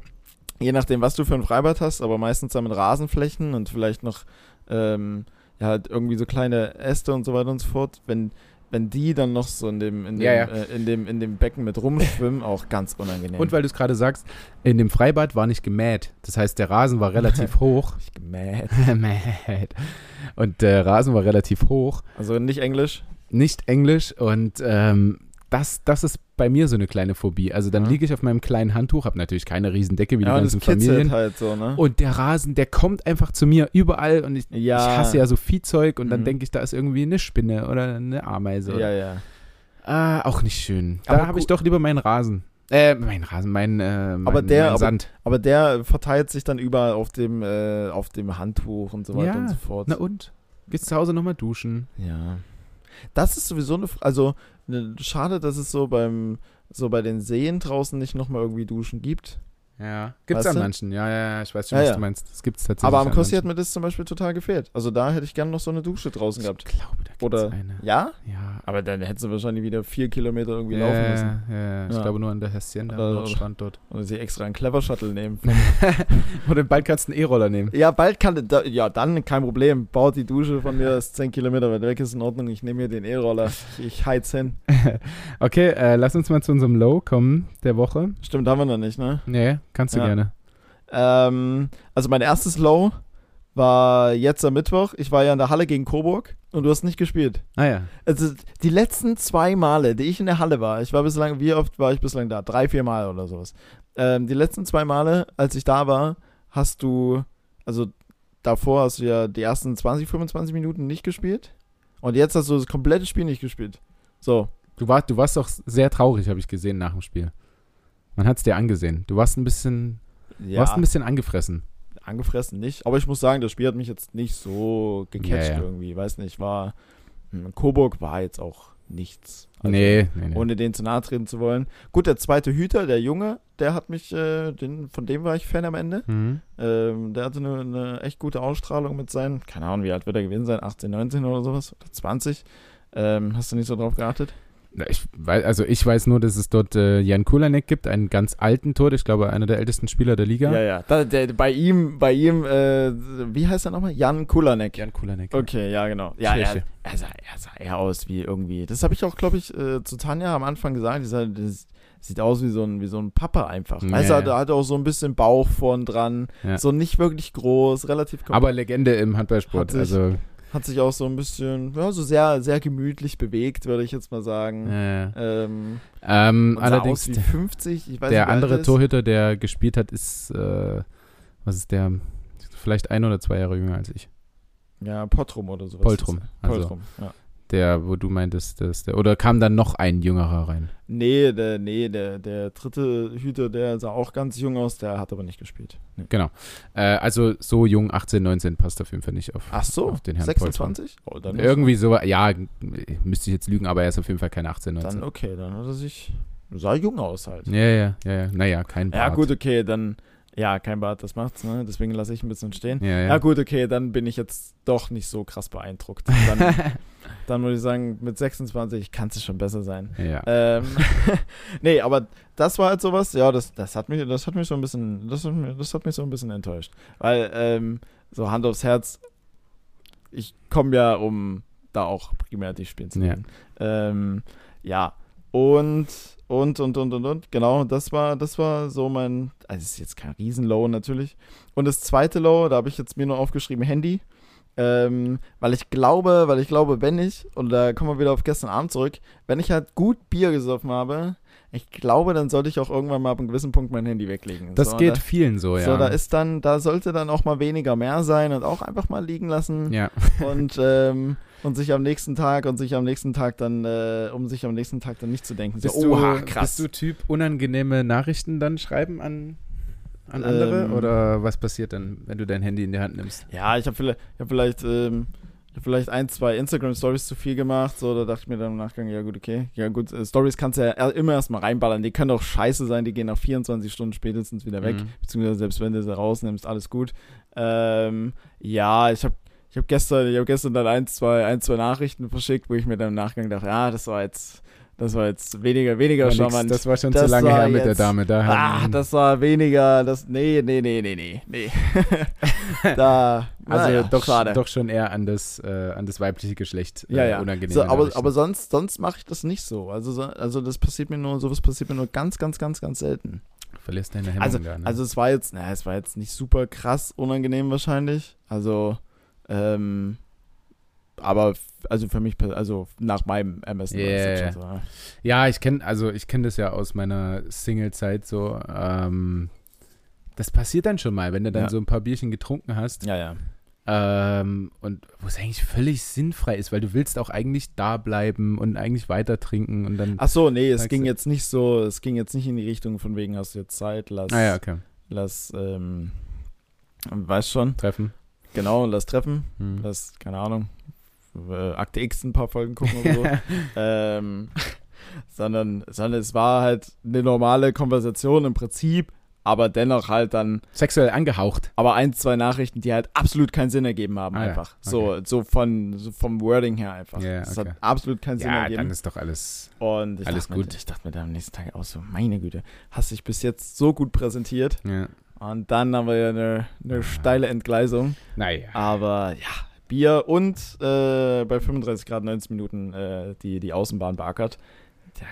je nachdem, was du für ein Freibad hast, aber meistens dann mit Rasenflächen und vielleicht noch, ähm, ja, halt irgendwie so kleine Äste und so weiter und so fort, wenn, wenn die dann noch so in dem, in dem, Ja, ja. Äh, in dem, in dem Becken mit rumschwimmen, auch ganz unangenehm. Und weil du es gerade sagst, in dem Freibad war nicht gemäht. Das heißt, der Rasen war relativ hoch. ich gemäht. Mäht. und der Rasen war relativ hoch. Also nicht Englisch. Nicht Englisch und ähm, das, das ist bei mir so eine kleine Phobie. Also dann Ja. liege ich auf meinem kleinen Handtuch, habe natürlich keine Riesendecke wie ja, die ganzen Familien. halt so, ne? Und der Rasen, der kommt einfach zu mir überall und ich, ja. ich hasse ja so Viehzeug und dann Mhm. denke ich, da ist irgendwie eine Spinne oder eine Ameise. Ja, ja. Ah, auch nicht schön. Aber Da habe ich doch lieber meinen Rasen. Äh, mein Rasen, mein, äh, mein, Aber der- mein aber- Sand. Aber der verteilt sich dann überall auf dem, äh, auf dem Handtuch und so weiter und so fort. Na und? Gehst zu Hause nochmal duschen. Ja. Das ist sowieso eine, also ne, schade, dass es so beim, so bei den Seen draußen nicht nochmal irgendwie Duschen gibt. Ja. Gibt's Weißt an du? manchen. Ja, ja, ja, ich weiß schon, Ja, was ja. du meinst. Das gibt's tatsächlich. Aber am Kossi hat mir das zum Beispiel total gefehlt. Also da hätte ich gerne noch so eine Dusche draußen gehabt. Ich glaube, da gibt's Oder- eine. Ja? Ja. Aber dann hättest du wahrscheinlich wieder vier Kilometer irgendwie ja, laufen müssen. Ja, ja, ich Ja. glaube nur an der Häschen, der Oder- dort stand dort. Oder sie extra einen Clever Shuttle nehmen. Oder bald kannst du einen E-Roller nehmen. ja, bald kann, da, ja, dann kein Problem. Baut die Dusche von mir, ist 10 Kilometer weit weg, ist in Ordnung. Ich nehme mir den E-Roller. Ich heiz hin. Okay, äh, lass uns mal zu unserem Low kommen der Woche. Stimmt, haben wir noch nicht, ne? Nee, kannst du Ja. gerne. Ähm, also mein erstes Low war jetzt am Mittwoch. Ich war ja in der Halle gegen Coburg und du hast nicht gespielt. Ah ja. Also die letzten zwei Male, die ich in der Halle war, ich war bislang, wie oft war ich bislang da? Drei, vier Mal oder sowas. Ähm, die letzten zwei Male, als ich da war, hast du, also davor hast du ja die ersten 20, 25 Minuten nicht gespielt und jetzt hast du das komplette Spiel nicht gespielt. So. Du, war, du warst doch sehr traurig, habe ich gesehen nach dem Spiel. Man hat es dir angesehen. Du warst ein bisschen, Ja, warst ein bisschen angefressen. angefressen nicht, aber ich muss sagen, das Spiel hat mich jetzt nicht so gecatcht ja. irgendwie. Weiß nicht, war, hm, Coburg war jetzt auch nichts. Also, nee, nee, nee. ohne den zu nahe treten zu wollen. Gut, der zweite Hüter, der Junge, der hat mich, äh, den, von dem war ich Fan am Ende. Mhm. Ähm, der hatte eine, eine echt gute Ausstrahlung mit seinen, keine Ahnung, wie alt wird er gewesen sein, 18, 19 oder sowas, oder 20. Ähm, hast du nicht so drauf geachtet? Ich weiß, also ich weiß nur, dass es dort äh, Jan Kulanek gibt, einen ganz alten Tod, ich glaube einer der ältesten Spieler der Liga. Ja, ja. Da, der, bei ihm, bei ihm, äh, wie heißt er nochmal? Jan Kulanek. Jan Kulanek. Okay, ja, genau. Ja, er, er, sah, er sah eher aus wie irgendwie. Das habe ich auch, glaube ich, äh, zu Tanja am Anfang gesagt. Die sah, das sieht aus wie so ein, wie so ein Papa einfach. Du, ja. er hatte auch so ein bisschen Bauch vorn dran. Ja. So nicht wirklich groß, relativ kom- Aber Legende im Handballsport. Hat Also, Hat sich auch so ein bisschen, ja, so sehr, sehr gemütlich bewegt, würde ich jetzt mal sagen. äh, Ähm, ähm, allerdings, aus wie der, 50. Ich weiß nicht, der alt andere er. Torhüter, der gespielt hat, ist, äh, was ist der? Vielleicht ein oder zwei Jahre jünger als ich. Ja, Pottrum oder sowas. Poltrum. Also Poltrum, ja. Der, wo du meintest, dass der, oder kam dann noch ein jüngerer rein? Nee, der, nee der, der dritte Hüter, der sah auch ganz jung aus, der hat aber nicht gespielt. Nee. Genau. Äh, also so jung, 18, 19 passt auf jeden Fall nicht auf. Ach so, auf den Herrn 26? Oh, Irgendwie so, ja, müsste ich jetzt lügen, aber er ist auf jeden Fall kein 18, 19. Dann okay, dann hat er sich. Sah jung aus halt. ja, ja, ja, ja. Naja, kein Bart. Ja, gut, okay, dann. Ja, kein Bart, das macht's, ne? Deswegen lasse ich ein bisschen stehen. Ja, Ja. ja. gut, okay, dann bin ich jetzt doch nicht so krass beeindruckt. Dann, dann würde ich sagen, mit 26 kann es schon besser sein. ja. Ähm, nee, aber das war halt sowas, ja, das, das hat mich, das hat mich so ein bisschen, das hat mich, das hat mich so ein bisschen enttäuscht. Weil, ähm, so Hand aufs Herz, ich komme ja, um da auch primär die spielen zu Ja. können. Ähm, ja. Und, und, und, und, und, und, genau, das war, das war so mein, also es ist jetzt kein Riesen-Low natürlich. Und das zweite Low, da habe ich jetzt mir nur aufgeschrieben, Handy. Ähm, weil ich glaube, weil ich glaube, wenn ich, und da kommen wir wieder auf gestern Abend zurück, wenn ich halt gut Bier gesoffen habe, ich glaube, dann sollte ich auch irgendwann mal ab einem gewissen Punkt mein Handy weglegen. Das so, geht Da, vielen so, ja. So, da ist dann, da sollte dann auch mal weniger mehr sein und auch einfach mal liegen lassen ja. und, ähm, und sich am nächsten Tag und sich am nächsten Tag dann, äh, um sich am nächsten Tag dann nicht zu denken. So, Bist, du, oha, krass. bist du Typ unangenehme Nachrichten dann schreiben an, an andere? Ähm. Oder was passiert dann, wenn du dein Handy in die Hand nimmst? Ja, ich habe vielleicht, ich hab vielleicht, ähm, vielleicht ein, zwei Instagram-Stories zu viel gemacht. So, da dachte ich mir dann im Nachgang, ja gut, okay. Ja gut, äh, Stories kannst du ja er- immer erstmal reinballern. Die können auch scheiße sein, die gehen nach 24 Stunden spätestens wieder weg. Mhm. Beziehungsweise selbst wenn du sie rausnimmst, alles gut. Ähm, ja, ich habe ich hab gestern, ich hab gestern dann ein, zwei, ein, zwei Nachrichten verschickt, wo ich mir dann im Nachgang dachte, ja, das war jetzt, das war jetzt weniger, weniger nix, charmant. das war schon Das zu lange her mit der Dame. Da Ah, das war weniger, das, nee, nee, nee, nee, nee, nee. da, also naja, doch, schade. doch schon eher an das, äh, an das weibliche Geschlecht äh, Ja, ja. unangenehm. So, aber, aber sonst, sonst mache ich das nicht so. Also, so- also das passiert mir nur, sowas passiert mir nur ganz, ganz, ganz, ganz selten. verlierst deine Hemmung Also, da. Ne? also es war jetzt, naja, es war jetzt nicht super krass unangenehm wahrscheinlich. Also, ähm, aber also für mich, also nach meinem Ermessen das Yeah. so. ja. Ich kenne also ich kenne das ja aus meiner Single-Zeit so. Ähm, das passiert dann schon mal, wenn du dann Ja. so ein paar Bierchen getrunken hast Ja, ja. ähm, und wo es eigentlich völlig sinnfrei ist, weil du willst auch eigentlich da bleiben und eigentlich weiter trinken und dann. Ach so, nee, es ging jetzt nicht so, es ging jetzt nicht in die Richtung von wegen hast du jetzt Zeit, lass, ah ja, okay. lass, ähm, weißt schon, Treffen. genau, lass treffen, Hm. lass, keine Ahnung, äh, Akte X ein paar Folgen gucken oder so. ähm, sondern, sondern es war halt eine normale Konversation im Prinzip, aber dennoch halt dann, Sexuell angehaucht. aber ein, zwei Nachrichten, die halt absolut keinen Sinn ergeben haben, Ah ja, einfach. So, so von, so vom Wording her einfach. Ja, Es okay. hat absolut keinen Sinn Ja, dann ergeben. ist doch alles. Und ich alles dachte gut. Mir, ich dachte mir dann am nächsten Tag auch so, meine Güte, hast dich bis jetzt so gut präsentiert. Ja. Und dann haben wir ja eine, eine Ah. steile Entgleisung. Naja. Aber ja, Bier und äh, bei 35 Grad 90 Minuten äh, die, die Außenbahn beackert. Da,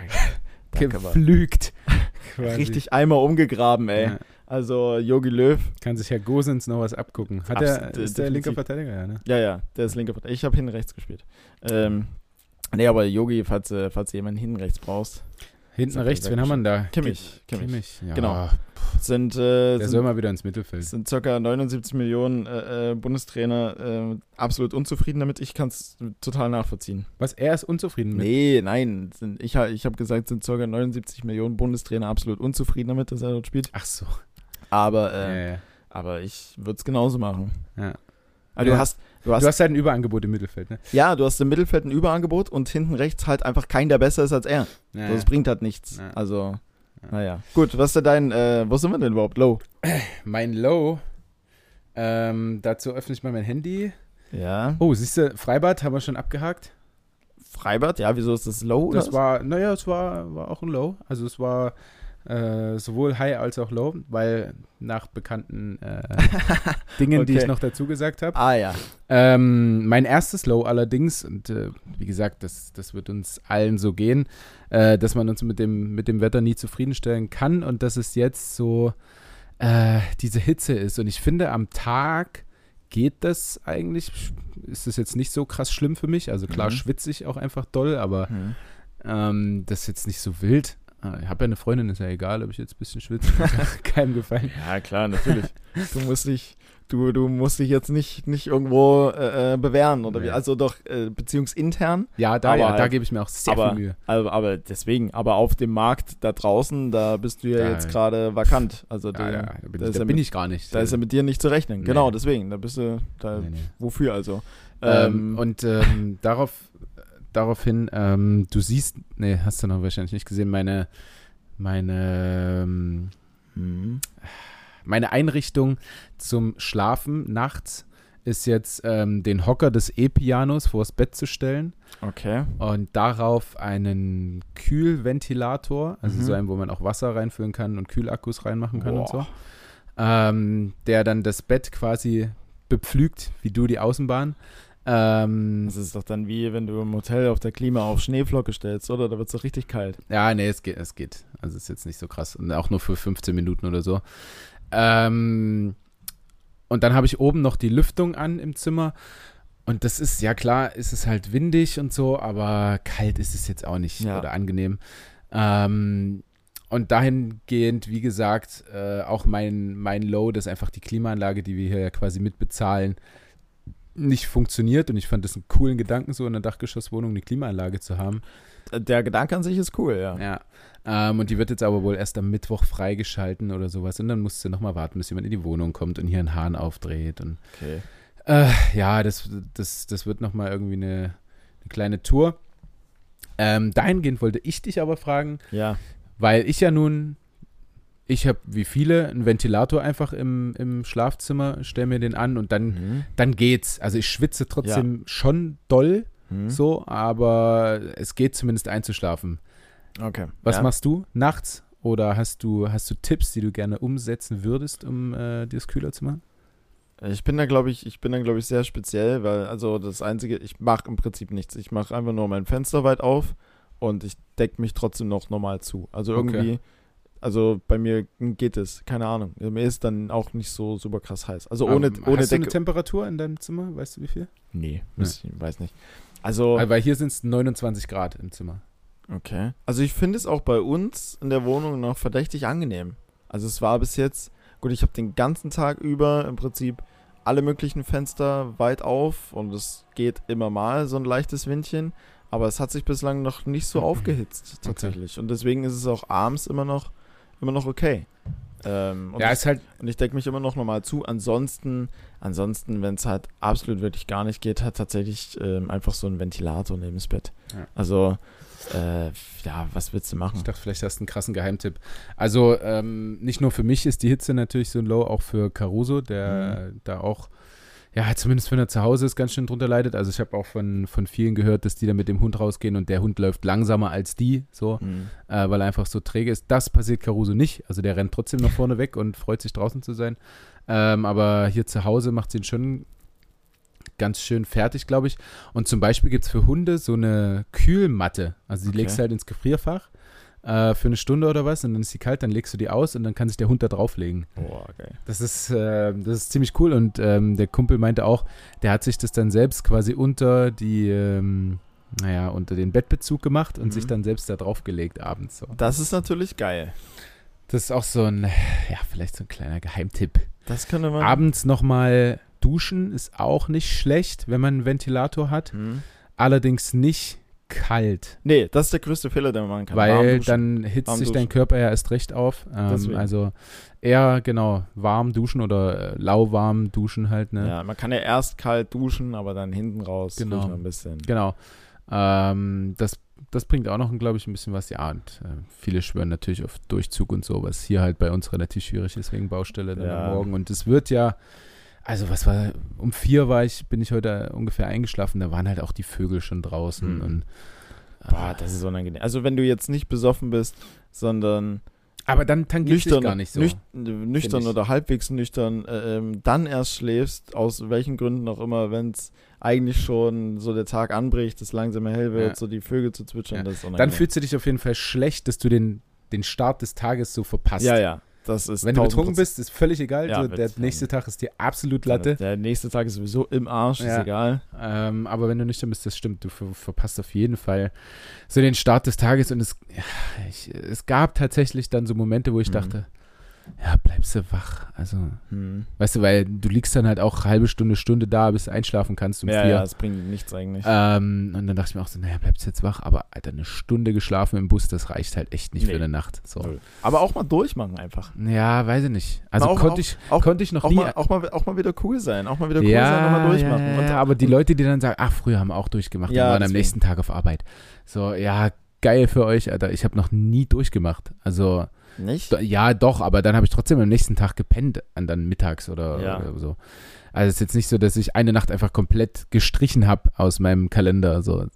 da Geflügt. Richtig einmal umgegraben, ey. Ja. Also Yogi Löw, Kann sich Herr Gosens noch was abgucken. Hat er, äh, ist der linke. Verteidiger, ja, ne? ja, ja, der ist linker Partei. Ich habe hinten rechts gespielt. Ähm, nee, aber Yogi, falls, du- falls du jemanden hinten rechts brauchst, Hinten rechts, wen haben wir denn da? Kimmich. Kimmich. Ja, Genau. Sind, äh, Der sind soll mal wieder ins Mittelfeld. Sind ca. 79 Millionen äh, äh, Bundestrainer äh, absolut unzufrieden damit. Ich kann es total nachvollziehen. Was, er ist unzufrieden mit? Nee, nein. Sind, ich ich habe gesagt, sind ca. 79 Millionen Bundestrainer absolut unzufrieden damit, dass er dort spielt. Ach so. Aber, Ja, äh, ja. aber ich würde es genauso machen. Ja. Also Ja. du hast, du hast, Du hast halt ein Überangebot im Mittelfeld, ne? ja, du hast im Mittelfeld ein Überangebot und hinten rechts halt einfach keinen, der besser ist als er. Ja, Das bringt halt nichts. Also, Ja. naja. Gut, was ist denn dein, äh, wo sind wir denn überhaupt? Low. Mein Low, ähm, dazu öffne ich mal mein Handy. Ja. Oh, siehst du, Freibad haben wir schon abgehakt. Freibad, ja, wieso ist das Low? Das war, naja, es war, war auch ein Low. Also es war äh, sowohl High als auch Low, weil nach bekannten äh, Dingen, die Okay. ich noch dazu gesagt habe. Ah ja. Ähm, mein erstes Low allerdings, und äh, wie gesagt, das, das wird uns allen so gehen, äh, dass man uns mit dem, mit dem Wetter nie zufriedenstellen kann und dass es jetzt so äh, diese Hitze ist. Und ich finde, am Tag geht das eigentlich, ist das jetzt nicht so krass schlimm für mich. Also klar Mhm. schwitze ich auch einfach doll, aber Hm. ähm, das ist jetzt nicht so wild. Ah, Ich habe ja eine Freundin, ist ja egal, ob ich jetzt ein bisschen schwitze. Keinem gefallen. Ja, klar, natürlich. du musst dich, du, du musst dich jetzt nicht, nicht irgendwo äh, äh, bewähren oder wie. Nee. Also doch äh, beziehungsintern. Ja, da, Aber ja, da halt- gebe ich mir auch sehr aber- viel Mühe. Also, aber deswegen, aber auf dem Markt da draußen, da bist du ja Da- jetzt gerade vakant. Also Ja, da, ja, da bin, da ich, da ja bin mit- ich gar nicht. da ist ja mit dir nicht zu rechnen. Nee. Genau, deswegen. Da bist du, da, Nee, nee. wofür also? Ähm, Ähm, und ähm, darauf, daraufhin, ähm, du siehst, nee, hast du noch wahrscheinlich nicht gesehen, meine, meine, ähm, hm. meine Einrichtung zum Schlafen nachts ist jetzt ähm, den Hocker des E-Pianos vors Bett zu stellen Okay. und darauf einen Kühlventilator, also Mhm. so einen, wo man auch Wasser reinfüllen kann und Kühlakkus reinmachen kann und so, Boah. ähm, der dann das Bett quasi bepflügt, wie du die Außenbahn. Ähm, Das ist doch dann wie, wenn du im Hotel auf der Klima auf Schneeflocke stellst, oder? Da wird es doch richtig kalt. Ja, nee, es geht, es geht. Also ist jetzt nicht so krass. Und auch nur für 15 Minuten oder so. Ähm, und dann habe ich oben noch die Lüftung an im Zimmer. Und das ist, ja klar, ist es halt windig und so, aber kalt ist es jetzt auch nicht Ja. oder angenehm. Ähm, und dahingehend, wie gesagt, äh, auch mein, mein Low, dass einfach die Klimaanlage, die wir hier ja quasi mitbezahlen, nicht funktioniert. Und ich fand das einen coolen Gedanken, so in einer Dachgeschosswohnung eine Klimaanlage zu haben. Der Gedanke an sich ist cool, ja. Ja. Ähm, und die wird jetzt aber wohl erst am Mittwoch freigeschalten oder sowas. Und dann musst du nochmal warten, bis jemand in die Wohnung kommt und hier einen Hahn aufdreht. Und Okay. äh, ja, das, das, das wird nochmal irgendwie eine, eine kleine Tour. Ähm, dahingehend wollte ich dich aber fragen, Ja. weil ich ja nun, ich habe wie viele einen Ventilator einfach im, im Schlafzimmer, stell mir den an und dann, Mhm. dann geht's. Also ich schwitze trotzdem schon doll, Mhm. so, aber es geht zumindest einzuschlafen. Okay. Was ja. machst du nachts? Oder hast du, hast du Tipps, die du gerne umsetzen würdest, um äh, dir das kühler zu machen? Ich bin da, glaube ich, ich bin da, glaube ich, sehr speziell, weil, also das Einzige, ich mache im Prinzip nichts. Ich mache einfach nur mein Fenster weit auf und ich decke mich trotzdem noch normal zu. Also Okay. Also bei mir geht es, keine Ahnung. Mir ist dann auch nicht so super krass heiß. Also ohne, Ähm, ohne hast du eine Decke. Temperatur in deinem Zimmer? Weißt du wie viel? Nee, müsste ich, weiß nicht. Also, Weil hier sind es 29 Grad im Zimmer. okay. Also ich finde es auch bei uns in der Wohnung noch verdächtig angenehm. Also es war bis jetzt, gut, ich habe den ganzen Tag über im Prinzip alle möglichen Fenster weit auf und es geht immer mal so ein leichtes Windchen, aber es hat sich bislang noch nicht so aufgehitzt tatsächlich und deswegen ist es auch abends immer noch immer noch okay. Ähm, und ja, ich, ist halt, und ich decke mich immer noch normal zu. Ansonsten, ansonsten, wenn es halt absolut wirklich gar nicht geht, hat tatsächlich ähm, einfach so ein Ventilator neben das Bett. Ja. Also, äh, ja, was willst du machen? ich dachte, vielleicht hast du einen krassen Geheimtipp. Also, ähm, nicht nur für mich ist die Hitze natürlich so Low, auch für Caruso, der Mhm. da auch, ja, zumindest wenn er zu Hause ist, ganz schön drunter leidet. Also, ich habe auch von, von vielen gehört, dass die da mit dem Hund rausgehen und der Hund läuft langsamer als die, so. Hm. äh, weil er einfach so träge ist. Das passiert Caruso nicht. Also der rennt trotzdem nach vorne weg und freut sich draußen zu sein. Ähm, aber hier zu Hause macht sie ihn schon ganz schön fertig, glaube ich. Und zum Beispiel gibt es für Hunde so eine Kühlmatte. Also die Okay. legst du halt ins Gefrierfach äh, für eine Stunde oder was und dann ist sie kalt, dann legst du die aus und dann kann sich der Hund da drauflegen. Boah, geil. Das ist, äh, das ist ziemlich cool und ähm, der Kumpel meinte auch, der hat sich das dann selbst quasi unter die, ähm, naja, unter den Bettbezug gemacht und Mhm. sich dann selbst da draufgelegt abends. So. Das ist natürlich geil. Das ist auch so ein, ja, vielleicht so ein kleiner Geheimtipp. Das könnte man. Abends nochmal duschen ist auch nicht schlecht, wenn man einen Ventilator hat. Hm. Allerdings nicht kalt, Nee, das ist der größte Fehler, den man machen kann. Weil duschen. dann hitzt Warm sich dein duschen. Körper ja erst recht auf. Ähm, also eher, genau, warm duschen oder äh, lauwarm duschen halt, ne? Ja, man kann ja erst kalt duschen, aber dann hinten raus Genau. noch ein bisschen. Genau. Ähm, das, das bringt auch noch, glaube ich, ein bisschen was. Ja, und äh, viele schwören natürlich auf Durchzug und so, was hier halt bei uns relativ schwierig ist wegen Baustelle dann Ja. am Morgen. Und es wird ja, also was war, um vier war ich, bin ich heute ungefähr eingeschlafen, da waren halt auch die Vögel schon draußen Hm. und Boah, das ist unangenehm. Also wenn du jetzt nicht besoffen bist, sondern aber dann tangiert nüchtern, gar nicht so. nüch- nüchtern oder halbwegs nüchtern, äh, ähm, dann erst schläfst, aus welchen Gründen auch immer, wenn es eigentlich schon so der Tag anbricht, es langsam hell wird, Ja. so die Vögel zu zwitschern, Ja. das ist dann unangenehm. fühlst du dich auf jeden Fall schlecht, dass du den, den Start des Tages so verpasst. Ja, ja, das ist Wenn du 1000%. betrunken bist, ist völlig egal. Ja, so, der nächste Tag ist dir absolut Latte. Der nächste Tag ist sowieso im Arsch, Ja. ist egal. Ähm, aber wenn du nüchtern bist, das stimmt, du ver verpasst auf jeden Fall so den Start des Tages. Und es, ja, ich, es gab tatsächlich dann so Momente, wo ich Mhm. dachte, ja, bleibst du wach. Also, Hm. weißt du, weil du liegst dann halt auch halbe Stunde, Stunde da, bis du einschlafen kannst um Ja, vier. ja, es bringt nichts eigentlich. Ähm, und dann dachte ich mir auch so, naja, bleibst du jetzt wach? Aber Alter, eine Stunde geschlafen im Bus, das reicht halt echt nicht Nee. für eine Nacht. So. Aber auch mal durchmachen einfach. Ja, weiß ich nicht. Also auch- konnte ich, auch- konnte ich noch Auch nie. mal, auch, mal, auch mal wieder cool sein. Auch mal wieder cool ja, sein, nochmal durchmachen. Ja, Und- aber die Leute, die dann sagen, ach, früher haben wir auch durchgemacht Ja, und waren am nächsten Tag auf Arbeit. So, ja, geil für euch, Alter. Ich habe noch nie durchgemacht. Also, Nicht? do, ja, doch, aber dann habe ich trotzdem am nächsten Tag gepennt, an dann mittags oder, Ja. oder so. Also, es ist jetzt nicht so, dass ich eine Nacht einfach komplett gestrichen habe aus meinem Kalender. So,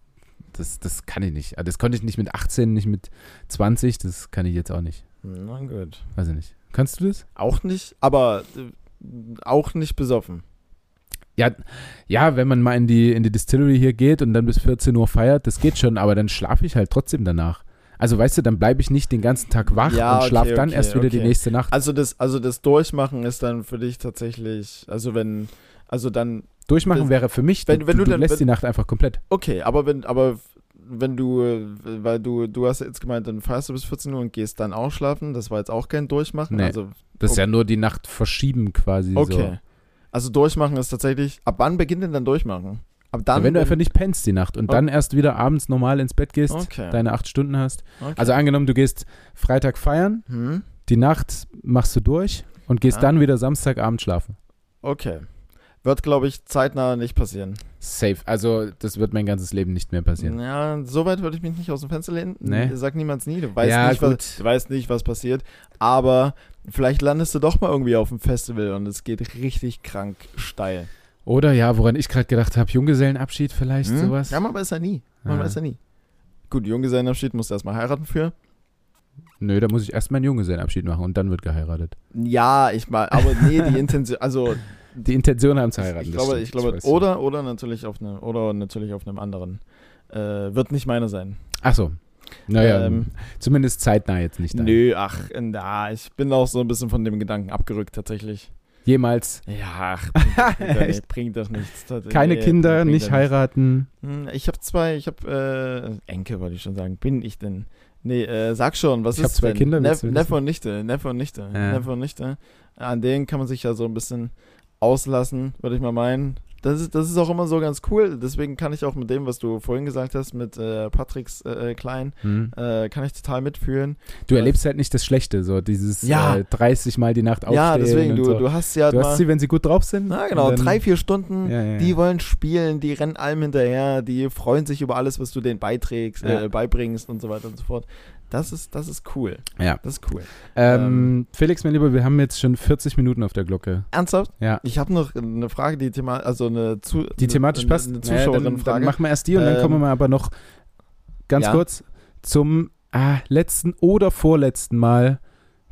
das, das kann ich nicht. Also, Das konnte ich nicht mit 18, nicht mit 20, das kann ich jetzt auch nicht. Na gut. Weiß ich nicht. Kannst du das? Auch nicht, aber äh, auch nicht besoffen. Ja, ja, wenn man mal in die, in die Distillery hier geht und dann bis 14 Uhr feiert, das geht schon, aber dann schlafe ich halt trotzdem danach. Also weißt du, dann bleibe ich nicht den ganzen Tag wach Ja, und schlafe okay, dann okay, erst wieder die okay. nächste Nacht. Also das, also das Durchmachen ist dann für dich tatsächlich, also wenn, also dann, Durchmachen das- wäre für mich, wenn- du, wenn du, du dann- lässt wenn- die Nacht einfach komplett. okay, aber wenn, aber wenn du, weil du, du hast ja jetzt gemeint, dann feierst du bis 14 Uhr und gehst dann auch schlafen, das war jetzt auch kein Durchmachen, Nee. also Das ist ja nur die Nacht verschieben quasi. okay. So. Also Durchmachen ist tatsächlich, ab wann beginnt denn dann Durchmachen? Ab dann, Ja, wenn du einfach nicht pennst die Nacht und Oh. dann erst wieder abends normal ins Bett gehst, Okay. deine acht Stunden hast. okay. Also angenommen, du gehst Freitag feiern, hm? die Nacht machst du durch und gehst Ja. dann wieder Samstagabend schlafen. Okay. Wird, glaube ich, zeitnah nicht passieren. Safe. Also das wird mein ganzes Leben nicht mehr passieren. Ja, so weit würde ich mich nicht aus dem Fenster lehnen. Nee. Sag niemals nie. Du weißt, Ja, nicht, gut. was, du weißt nicht, was passiert. Aber vielleicht landest du doch mal irgendwie auf dem Festival und es geht richtig krank steil. Oder ja, woran ich gerade gedacht habe, Junggesellenabschied vielleicht, Hm? sowas. Ja, man weiß ja nie. Man Ja. weiß ja nie. Gut, Junggesellenabschied musst du erstmal heiraten für. Nö, da muss ich erst meinen Junggesellenabschied machen und dann wird geheiratet. Ja, ich mal, aber nee, die Intention, also Die Intention haben zu heiraten. ich glaube, ich glaube, weiß. oder, oder natürlich auf eine, oder natürlich auf einem anderen. Äh, wird nicht meine sein. Ach so. Naja, Ähm, zumindest zeitnah jetzt nicht. deine. Nö, ach, na, ich bin auch so ein bisschen von dem Gedanken abgerückt, tatsächlich. Jemals Ja, ach, bringt, nicht, bringt doch nichts. tatsächlich. keine Nee, Kinder, nicht heiraten. Hm, Ich habe zwei, ich habe äh, Enkel, wollte ich schon sagen. Bin ich denn? Nee, äh, sag schon, was Ich hab ist zwei denn? Kinder, Nef? Neffe und Nichte, Neffe und Nichte, Ja. Neffe und Nichte. An denen kann man sich ja so ein bisschen auslassen, würde ich mal meinen. Das ist, das ist auch immer so ganz cool. Deswegen kann ich auch mit dem, was du vorhin gesagt hast, mit äh, Patricks äh, Klein, Hm. äh, kann ich total mitfühlen. Du erlebst halt nicht das Schlechte, so dieses Ja. äh, 30 Mal die Nacht aufstehen. ja, deswegen, du, so. du hast ja du mal, hast sie, wenn sie gut drauf sind. na genau, dann- drei, vier Stunden Ja, ja. Die wollen spielen, die rennen allem hinterher, die freuen sich über alles, was du denen beiträgst, äh, beibringst und so weiter und so fort. Das ist, das ist cool. Ja. Das ist cool. Ähm, Felix, mein Lieber, wir haben jetzt schon 40 Minuten auf der Glocke. Ernsthaft? Ja. Ich habe noch eine Frage, die thema also eine zu Die thematisch eine, passt. Eine Naja, dann, dann machen wir erst die und dann Ähm, kommen wir aber noch ganz ja. kurz zum ah, letzten oder vorletzten Mal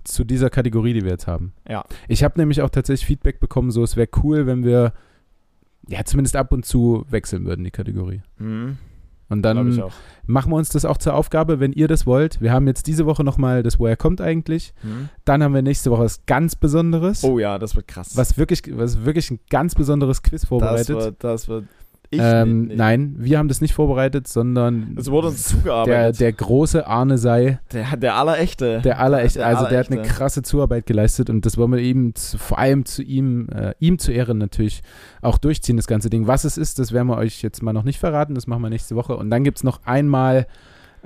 zu dieser Kategorie, die wir jetzt haben. Ja. Ich habe nämlich auch tatsächlich Feedback bekommen, so es wäre cool, wenn wir ja zumindest ab und zu wechseln würden, die Kategorie. hm, Und dann machen wir uns das auch zur Aufgabe, wenn ihr das wollt. Wir haben jetzt diese Woche nochmal das Woher kommt eigentlich. Hm. Dann haben wir nächste Woche was ganz Besonderes. Oh ja, das wird krass. Was wirklich, was wirklich ein ganz besonderes Quiz das vorbereitet. wird, das wird ich ähm, nicht, nicht. Nein, wir haben das nicht vorbereitet, sondern Es wurde uns der, zugearbeitet. der große Arne sei, Der, der allerechte. der allerechte, Der also der hat eine allerechte. krasse Zuarbeit geleistet und das wollen wir eben zu, vor allem zu ihm, äh, ihm zu Ehren natürlich auch durchziehen, das ganze Ding. Was es ist, das werden wir euch jetzt mal noch nicht verraten, das machen wir nächste Woche und dann gibt es noch einmal,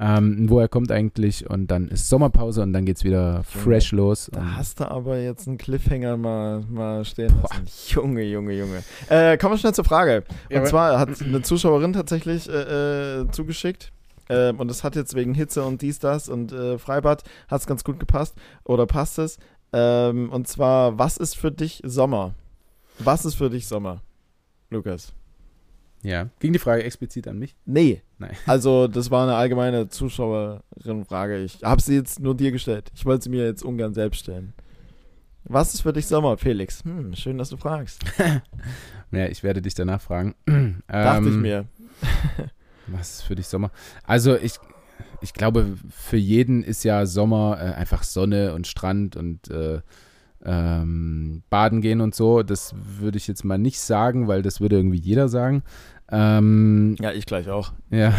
ähm, wo er kommt eigentlich und dann ist Sommerpause und dann geht es wieder fresh los. Da hast du aber jetzt einen Cliffhanger mal, mal stehen lassen. Junge, Junge, Junge. Äh, kommen wir schnell zur Frage. Und Ja, zwar hat eine Zuschauerin tatsächlich äh, äh, zugeschickt. Ähm, und das hat jetzt wegen Hitze und dies, das und äh, Freibad hat es ganz gut gepasst. Oder passt es? Ähm, und zwar, was ist für dich Sommer? Was ist für dich Sommer? Lukas. ja, ging die Frage explizit an mich? Nee. Nein. Also, das war eine allgemeine Zuschauerin-Frage. Ich habe sie jetzt nur dir gestellt. Ich wollte sie mir jetzt ungern selbst stellen. Was ist für dich Sommer, Felix? Hm, schön, dass du fragst. Ja, ich werde dich danach fragen. Dachte ich Ähm, mir. Was ist für dich Sommer? Also ich, ich glaube, für jeden ist ja Sommer äh, einfach Sonne und Strand und äh, ähm, Baden gehen und so. Das würde ich jetzt mal nicht sagen, weil das würde irgendwie jeder sagen. Ähm, Ja, ich gleich auch. ja.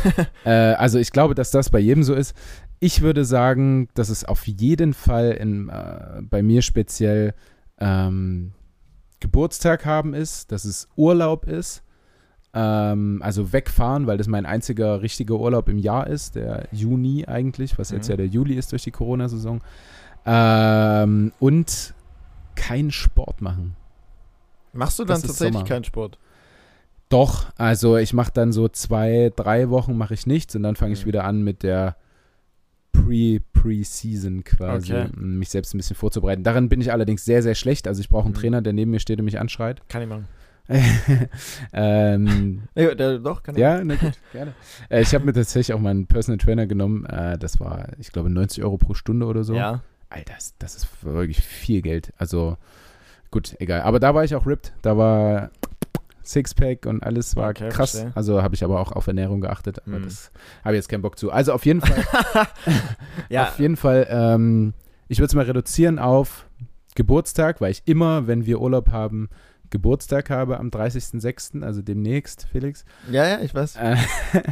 äh, also ich glaube, dass das bei jedem so ist. Ich würde sagen, dass es auf jeden Fall in, äh, bei mir speziell ähm, Geburtstag haben ist, dass es Urlaub ist. Ähm, also wegfahren, weil das mein einziger richtiger Urlaub im Jahr ist, der Juni eigentlich, was jetzt Mhm. ja der Juli ist durch die Corona-Saison. Ähm, und keinen Sport machen. Machst du dann tatsächlich Sommer. keinen Sport? Doch, also ich mache dann so zwei, drei Wochen mache ich nichts und dann fange ich Mhm. wieder an mit der Pre Pre-Season quasi, Okay. um mich selbst ein bisschen vorzubereiten. Darin bin ich allerdings sehr, sehr schlecht. Also ich brauche einen Mhm. Trainer, der neben mir steht und mich anschreit. Kann ich machen. ähm, Ja, der, doch, kann ich. ja, na gut, gerne. Äh, ich habe mir tatsächlich auch meinen Personal Trainer genommen. Äh, das war, ich glaube, 90 Euro pro Stunde oder so. Ja. Alter, das, das ist wirklich viel Geld. Also gut, egal. Aber da war ich auch ripped. Da war Sixpack und alles war Okay, krass. verstehe. Also habe ich aber auch auf Ernährung geachtet, aber Mhm. das habe ich jetzt keinen Bock zu. Also auf jeden Fall, ja, auf jeden Fall, ähm, ich würde es mal reduzieren auf Geburtstag, weil ich immer, wenn wir Urlaub haben, Geburtstag habe am 30.06., also demnächst, Felix. ja, ja, ich weiß. Äh,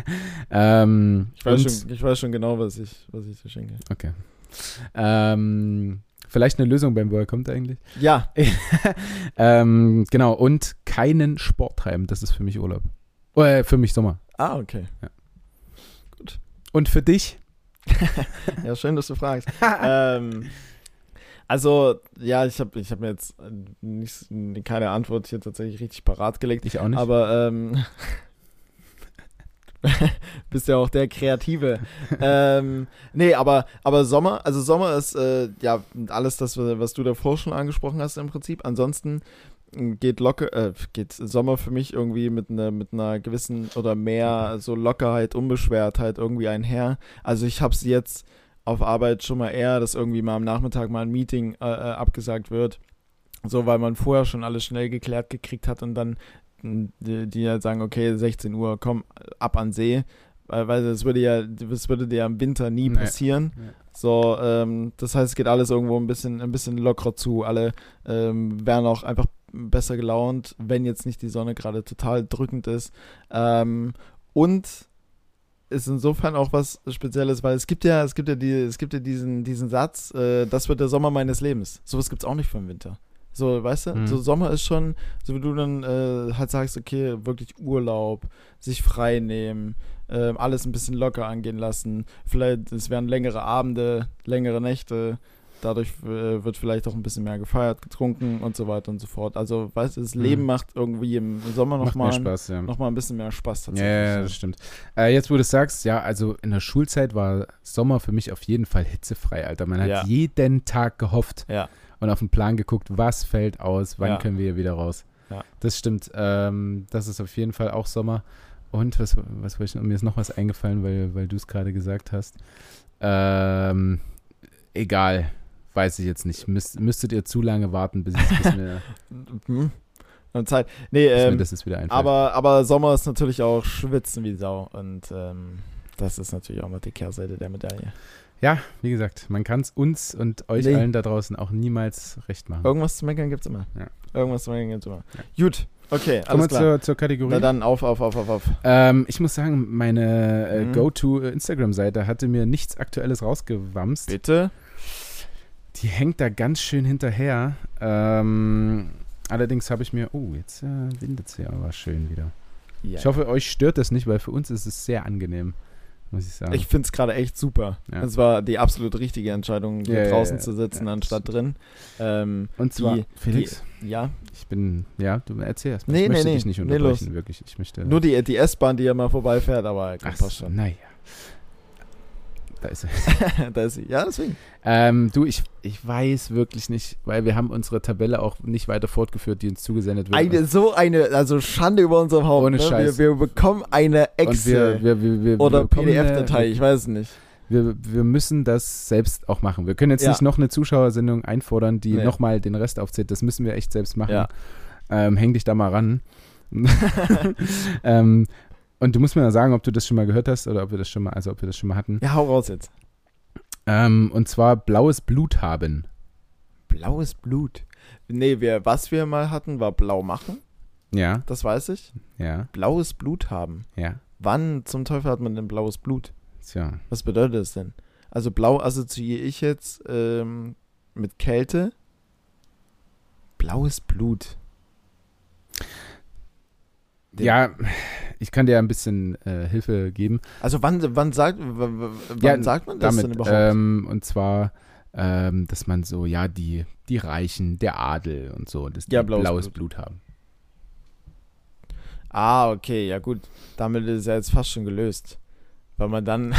ähm, Ich weiß, schon, ich weiß schon genau, was ich, was ich dir schenke. Okay. Ähm, vielleicht eine Lösung beim Woher kommt eigentlich. Ja, ähm, genau, und keinen Sport treiben, das ist für mich Urlaub. Äh, für mich Sommer. ah, okay. Und für dich? Ja, schön, dass du fragst. ähm, also, ja, ich habe ich hab mir jetzt nicht, keine Antwort hier tatsächlich richtig parat gelegt. Ich auch nicht. Aber ähm, bist ja auch der Kreative. ähm, nee, aber, aber Sommer, also Sommer ist äh, ja alles das, was du davor schon angesprochen hast im Prinzip. Ansonsten geht locker, äh, geht Sommer für mich irgendwie mit einer mit einer gewissen oder mehr so Lockerheit, Unbeschwertheit irgendwie einher. Also ich habe es jetzt auf Arbeit schon mal eher, dass irgendwie mal am Nachmittag mal ein Meeting äh, äh, abgesagt wird. So, weil man vorher schon alles schnell geklärt gekriegt hat und dann die, die halt sagen, okay, 16 Uhr, komm, ab an See. Weil, weil das würde ja, das würde dir im Winter nie Nee. passieren. Ja. So, ähm, das heißt, es geht alles irgendwo ein bisschen, ein bisschen lockerer zu. Alle ähm, wären auch einfach besser gelaunt, wenn jetzt nicht die Sonne gerade total drückend ist. Ähm, und ist insofern auch was Spezielles, weil es gibt ja, es gibt ja die, es gibt ja diesen, diesen Satz, äh, das wird der Sommer meines Lebens. Sowas gibt es auch nicht für den Winter. So, weißt du, Mhm. so Sommer ist schon, so wie du dann äh, halt sagst, okay, wirklich Urlaub, sich frei nehmen, ähm, alles ein bisschen locker angehen lassen. Vielleicht, es werden längere Abende, längere Nächte. Dadurch äh, wird vielleicht auch ein bisschen mehr gefeiert, getrunken und so weiter und so fort. Also, weißt du, das Mhm. Leben macht irgendwie im Sommer nochmal ja. noch mal ein bisschen mehr Spaß tatsächlich. ja, ja, das stimmt. Äh, jetzt, wo du es sagst, ja, also in der Schulzeit war Sommer für mich auf jeden Fall hitzefrei, Alter. Man hat jeden Tag gehofft Ja. Und auf den Plan geguckt, was fällt aus, wann Ja. können wir hier wieder raus. Ja. Das stimmt. Ähm, das ist auf jeden Fall auch Sommer. Und was, was ich, mir ist noch was eingefallen, weil, weil du es gerade gesagt hast. Ähm, egal, weiß ich jetzt nicht. Müsst, müsstet ihr zu lange warten, bis, ich, bis, mir, Hm. Und Zeit. Nee, ähm, das jetzt wieder einfällt. aber, aber Sommer ist natürlich auch schwitzen wie Sau. Und ähm, das ist natürlich auch mal die Kehrseite der Medaille. Ja, wie gesagt, man kann es uns und euch Nee. allen da draußen auch niemals recht machen. Irgendwas zu meckern gibt's immer. Ja. Irgendwas zu meckern gibt's immer. Gut, okay, Kommen wir alles klar. zur, zur Kategorie. Na dann auf, auf, auf, auf, auf. Ähm, ich muss sagen, meine äh, Mhm. Go-To-Instagram-Seite hatte mir nichts Aktuelles rausgewamst. Bitte? Die hängt da ganz schön hinterher. Ähm, allerdings habe ich mir, oh, jetzt äh, windet es ja aber schön wieder. Ja. Ich hoffe, euch stört das nicht, weil für uns ist es sehr angenehm, muss ich sagen. Ich finde es gerade echt super. Ja. Es war die absolut richtige Entscheidung, hier Ja, draußen ja, zu sitzen, anstatt drin. Ähm, Und zwar, die- Felix, ja, ich bin, ja, du erzähl erst mal. Nee, ich nee, möchte nee. dich nicht Nee, unterbrechen, los. wirklich. Ich möchte. nur die, die S-Bahn, die ja mal vorbeifährt, aber komm, Ach passt schon. naja. Da ist er. da ist sie. Ja, deswegen. Ähm, du, ich, ich weiß wirklich nicht, weil wir haben unsere Tabelle auch nicht weiter fortgeführt, die uns zugesendet wird. Eine, so eine, also Schande über unserem Haupt. Ohne ne? Scheiß. Wir, wir bekommen eine Excel wir, wir, oder PDF-Datei, ich weiß es nicht. Wir, wir müssen das selbst auch machen. Wir können jetzt Ja. nicht noch eine Zuschauersendung einfordern, die Nee. nochmal den Rest aufzählt. Das müssen wir echt selbst machen. Ja. Ähm, häng dich da mal ran. ähm, und du musst mir mal sagen, ob du das schon mal gehört hast oder ob wir das schon mal, also ob wir das schon mal hatten. Ja, hau raus jetzt. Ähm, und zwar blaues Blut haben. Blaues Blut. Nee, wir, was wir mal hatten, war blau machen. Ja, Das weiß ich. ja, Blaues Blut haben. ja. Wann zum Teufel hat man denn blaues Blut? Tja. Was bedeutet das denn? Also blau assoziiere ich jetzt ähm, mit Kälte. Blaues Blut. Den- Ja, ich kann dir ein bisschen äh, Hilfe geben. Also wann, wann sagt, wann Ja, sagt man das damit, denn überhaupt? ähm, und zwar, ähm, dass man so, ja, die, die Reichen, der Adel und so, dass die Ja, blaues blaues, Blut. Blut. haben. Ah, okay, ja gut. Damit ist ja jetzt fast schon gelöst. Weil man dann,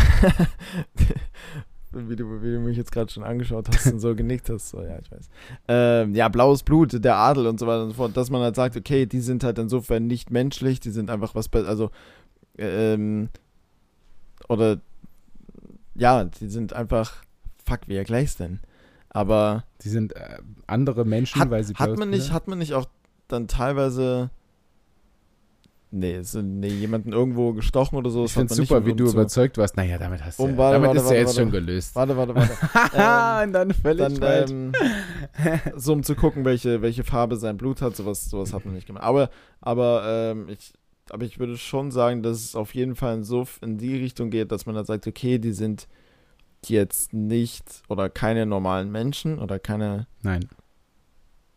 wie, du, wie du mich jetzt gerade schon angeschaut hast und so genickt hast, so, ja, ich weiß. Ähm, ja, blaues Blut, der Adel und so weiter und so fort, dass man halt sagt, okay, die sind halt insofern nicht menschlich, die sind einfach was, also, ähm, oder, ja, die sind einfach, fuck, wie erklär's denn? Aber, Die sind äh, andere Menschen, hat, weil sie hat man nicht, haben. hat man nicht auch dann teilweise Nee, sind nee, jemanden irgendwo gestochen oder so. Ich finde super, wie du zu- überzeugt warst. Naja, damit hast du Um, warte, damit warte, ist warte, ja jetzt schon gelöst. Warte, warte, warte. ähm, und dann völlig dann, ähm, so um zu gucken, welche, welche Farbe sein Blut hat, sowas, sowas hat man nicht gemacht. Aber, aber, ähm, ich, aber ich würde schon sagen, dass es auf jeden Fall in, so, in die Richtung geht, dass man dann sagt, okay, die sind jetzt nicht oder keine normalen Menschen oder keine, Nein,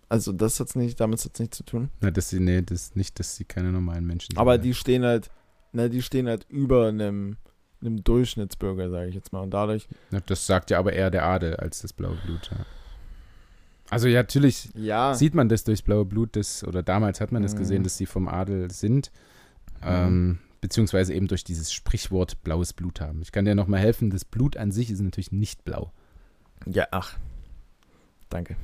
also das hat's nicht, damit hat es nichts zu tun. na, dass sie, nee, das nicht, dass sie keine normalen Menschen sind. Aber die stehen halt, ne, die stehen halt über einem, einem Durchschnittsbürger, sage ich jetzt mal. Und dadurch, Na, das sagt ja aber eher der Adel als das blaue Blut. Ja. Also ja, natürlich ja, sieht man das durchs blaue Blut, das, oder damals hat man das Mhm. gesehen, dass sie vom Adel sind. Ähm, beziehungsweise eben durch dieses Sprichwort blaues Blut haben. Ich kann dir noch mal helfen, das Blut an sich ist natürlich nicht blau. ja, ach, danke.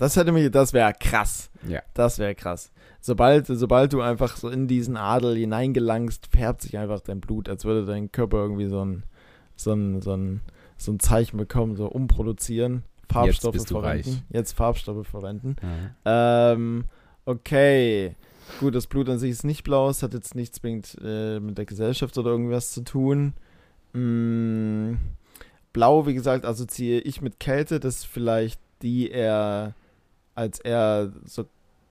Das hätte mir, das wäre krass. Ja. Das wäre krass. Sobald, sobald du einfach so in diesen Adel hineingelangst, färbt sich einfach dein Blut, als würde dein Körper irgendwie so ein, so ein, so ein, so ein Zeichen bekommen, so umproduzieren, Farbstoffe du verwenden. reich. Jetzt Farbstoffe verwenden. Ja. Ähm, okay. Gut, das Blut an sich ist nicht blau, es hat jetzt nichts zwingend äh, mit der Gesellschaft oder irgendwas zu tun. Mm, blau, wie gesagt, assoziiere ich mit Kälte, das ist vielleicht die eher als eher so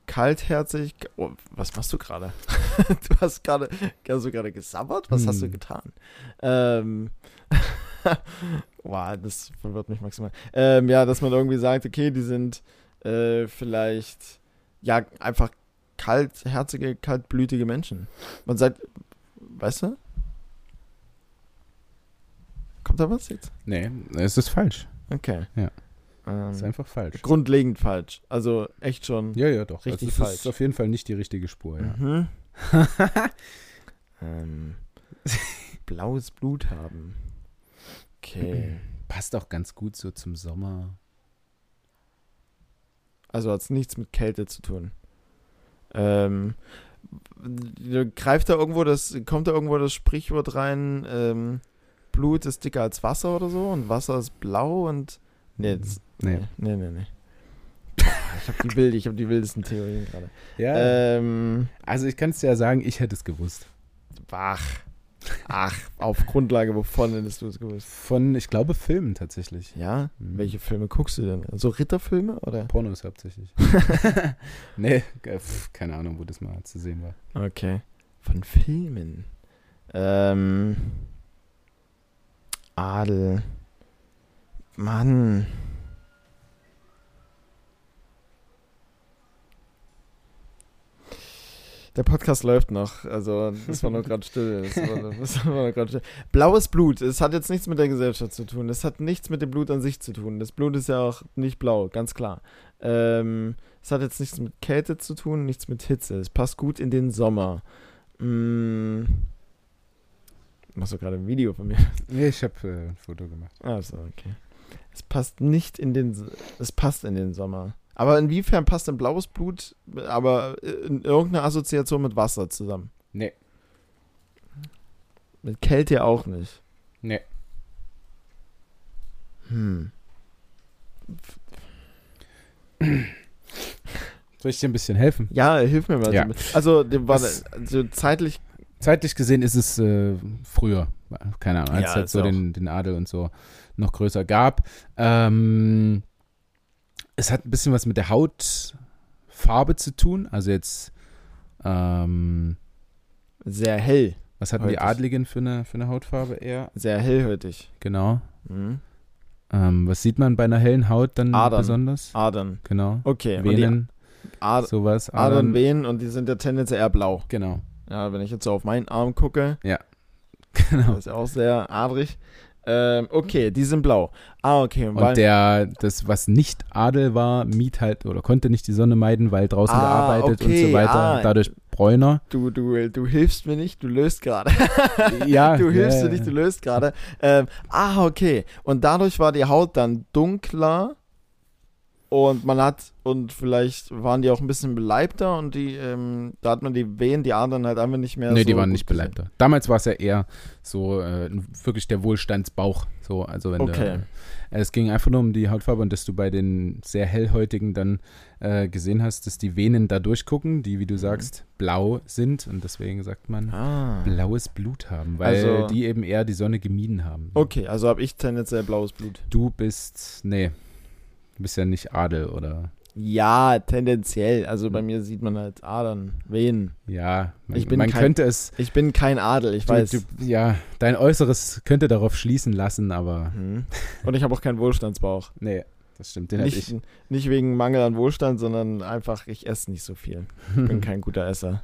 kaltherzig. Oh, was machst du gerade? du hast gerade, hast du gerade gesabbert? Was hast du Hm. getan? Ähm, wow, das verwirrt mich maximal. Ähm, ja, dass man irgendwie sagt, okay, die sind äh, vielleicht ja einfach kaltherzige, kaltblütige Menschen. Man sagt, weißt du? Kommt da was jetzt? Nee, es ist falsch. Okay. Ja. Ähm, ist einfach falsch. grundlegend falsch. Also echt schon. Ja, ja, doch. Richtig also, es falsch. ist auf jeden Fall nicht die richtige Spur, ja. Mhm. ähm, blaues Blut haben. Okay. Passt auch ganz gut so zum Sommer. Also hat es nichts mit Kälte zu tun. Ähm, greift da irgendwo das, kommt da irgendwo das Sprichwort rein, ähm, Blut ist dicker als Wasser oder so und Wasser ist blau und. Nee, das, Nee. nee, nee, nee. Ich habe die, wild, ich hab die wildesten Theorien gerade. Ja. Ähm, also ich kann es dir ja sagen, ich hätte es gewusst. ach, ach, auf Grundlage wovon hättest du es gewusst? Von, ich glaube, Filmen tatsächlich. Ja? Mhm. Welche Filme guckst du denn? So Ritterfilme oder? Pornos hauptsächlich. nee, äh, pf, keine Ahnung, wo das mal zu sehen war. Okay. Von Filmen. Ähm. Adel. Mann. Der Podcast läuft noch, also das war noch gerade still. War, war still. Blaues Blut, es hat jetzt nichts mit der Gesellschaft zu tun. Es hat nichts mit dem Blut an sich zu tun. Das Blut ist ja auch nicht blau, ganz klar. Ähm, es hat jetzt nichts mit Kälte zu tun, nichts mit Hitze. Es passt gut in den Sommer. Mm. Machst du gerade ein Video von mir? Nee, ich habe äh, ein Foto gemacht. Achso, okay. Es passt nicht in den. Es passt in den Sommer. Aber inwiefern passt denn blaues Blut, aber in irgendeiner Assoziation mit Wasser zusammen? Nee, Mit Kälte auch nicht. nee. Hm. Soll ich dir ein bisschen helfen? Ja, hilf mir mal. Ja. Also, also zeitlich. Zeitlich gesehen ist es äh, früher, keine Ahnung, als Ja, es halt so den, den Adel und so noch größer gab. Ähm, es hat ein bisschen was mit der Hautfarbe zu tun. Also jetzt, ähm, Sehr hell. was hatten die Häutig. Adligen für eine, für eine Hautfarbe eher? Sehr hellhäutig. Genau. Mhm. Ähm, was sieht man bei einer hellen Haut dann Adern. besonders? Adern. Genau. Okay. die Venen, Ad sowas. Adern, Venen und die sind ja tendenziell eher blau. Genau. Ja, wenn ich jetzt so auf meinen Arm gucke, genau. das ist ja auch sehr adrig. Ähm, okay, die sind blau. Ah, okay. Und der, das, was nicht Adel war, mied halt oder konnte nicht die Sonne meiden, weil draußen Ah, gearbeitet und okay, so weiter. ah. Dadurch bräuner. du, du, du hilfst mir nicht, du löst gerade. Ja, du hilfst ja, mir nicht, du löst gerade. Ähm, ah, okay. Und dadurch war die Haut dann dunkler Und man hat, und vielleicht waren die auch ein bisschen beleibter und die, ähm, da hat man die Wehen, die Adern halt einfach nicht mehr nee, so die waren nicht gesehen. beleibter. Damals war es ja eher so äh, wirklich der Wohlstandsbauch. So, also wenn Okay. du, äh, es ging einfach nur um die Hautfarbe und dass du bei den sehr hellhäutigen dann äh, gesehen hast, dass die Venen da durchgucken, die, wie du sagst, blau sind und deswegen sagt man Ah. blaues Blut haben, weil Also- die eben eher die Sonne gemieden haben. Okay, also habe ich tendenziell blaues Blut. Du bist, nee, du bist ja nicht Adel oder, Ja, tendenziell. Also bei mir sieht man halt Adern, Venen. ja, man, Ich bin man kein- könnte es, Ich bin kein Adel, ich du, weiß. du, ja, dein Äußeres könnte darauf schließen lassen, aber Mhm. Und ich habe auch keinen Wohlstandsbauch. nee, das stimmt, den Nicht, ich. nicht wegen Mangel an Wohlstand, sondern einfach, ich esse nicht so viel. Bin kein guter Esser.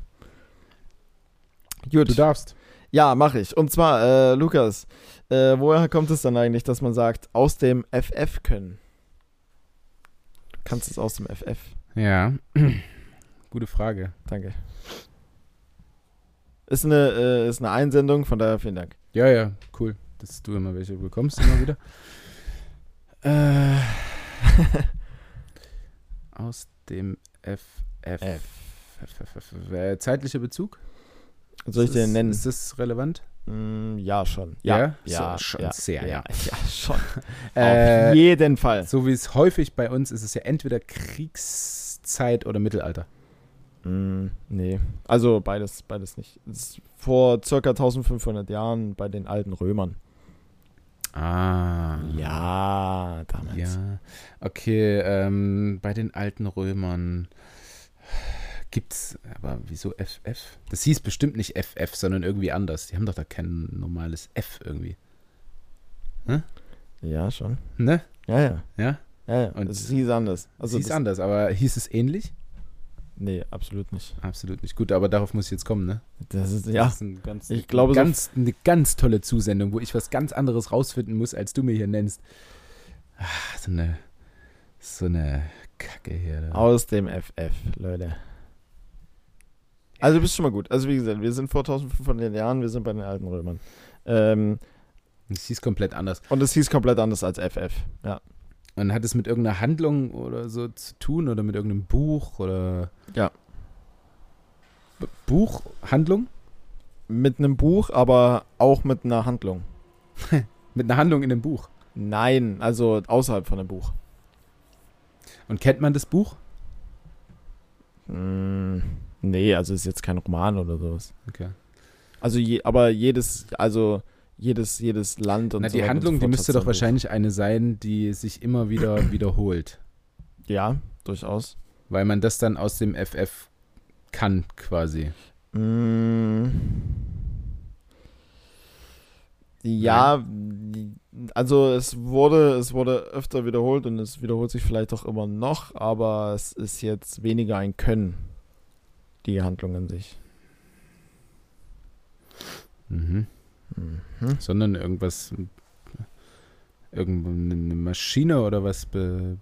Gut. Du darfst. Ja, mache ich. Und zwar, äh, Lukas, äh, woher kommt es dann eigentlich, dass man sagt, aus dem FF können? Du kannst es aus dem FF. Ja, gute Frage. Danke. Ist eine, äh, ist eine Einsendung, von daher vielen Dank. Ja, ja, cool, dass du immer welche bekommst, immer wieder. äh, aus dem FF. F. F, F, F. Äh, Zeitlicher Bezug? Soll ich den nennen? Ist das relevant? Mm, ja, schon. Ja? Ja, ja, So, schon ja, sehr, ja. ja. Schon. Äh, Auf jeden Fall. so wie es häufig bei uns ist, ist es ja entweder Kriegszeit oder Mittelalter. Mm, nee, also beides, beides nicht. Vor circa 1500 Jahren bei den alten Römern. Ah. Ja, damals. Ja, okay, ähm, bei den alten Römern gibt's, aber wieso FF? Das hieß bestimmt nicht FF, sondern irgendwie anders. Die haben doch da kein normales F irgendwie. Ja, schon. Ne? Ja, ja. Ja? Ja, ja. Und es hieß anders. Also hieß anders, aber hieß es ähnlich? Nee, absolut nicht. Absolut nicht. Gut, aber darauf muss ich jetzt kommen, ne? Das ist, ja. Das ist ein ganz, Ich glaube, so- ganz, eine ganz tolle Zusendung, wo ich was ganz anderes rausfinden muss, als du mir hier nennst. Ah, so eine, so eine Kacke hier. Aus dem FF, Leute. Also du bist schon mal gut. Also wie gesagt, wir sind vor 1500 Jahren, wir sind bei den alten Römern. Ähm, Das hieß komplett anders. und es hieß komplett anders als FF. Ja. Und hat es mit irgendeiner Handlung oder so zu tun oder mit irgendeinem Buch oder. Ja. B Buch? Handlung? Mit einem Buch, aber auch mit einer Handlung. Mit einer Handlung in dem Buch. Nein, also außerhalb von dem Buch. Und kennt man das Buch? Mm, nee, also ist jetzt kein Roman oder sowas. Okay. Also je, aber jedes, also jedes, jedes Land und Na, so die Handlung, die müsste doch wahrscheinlich eine sein, die sich immer wieder wiederholt. Ja, durchaus. Weil man das dann aus dem FF kann, quasi. Mm. Ja, also es wurde, es wurde öfter wiederholt und es wiederholt sich vielleicht auch immer noch, aber es ist jetzt weniger ein Können, die Handlung an sich. Mhm. Mhm. Sondern irgendwas. Irgendeine Maschine oder was. Be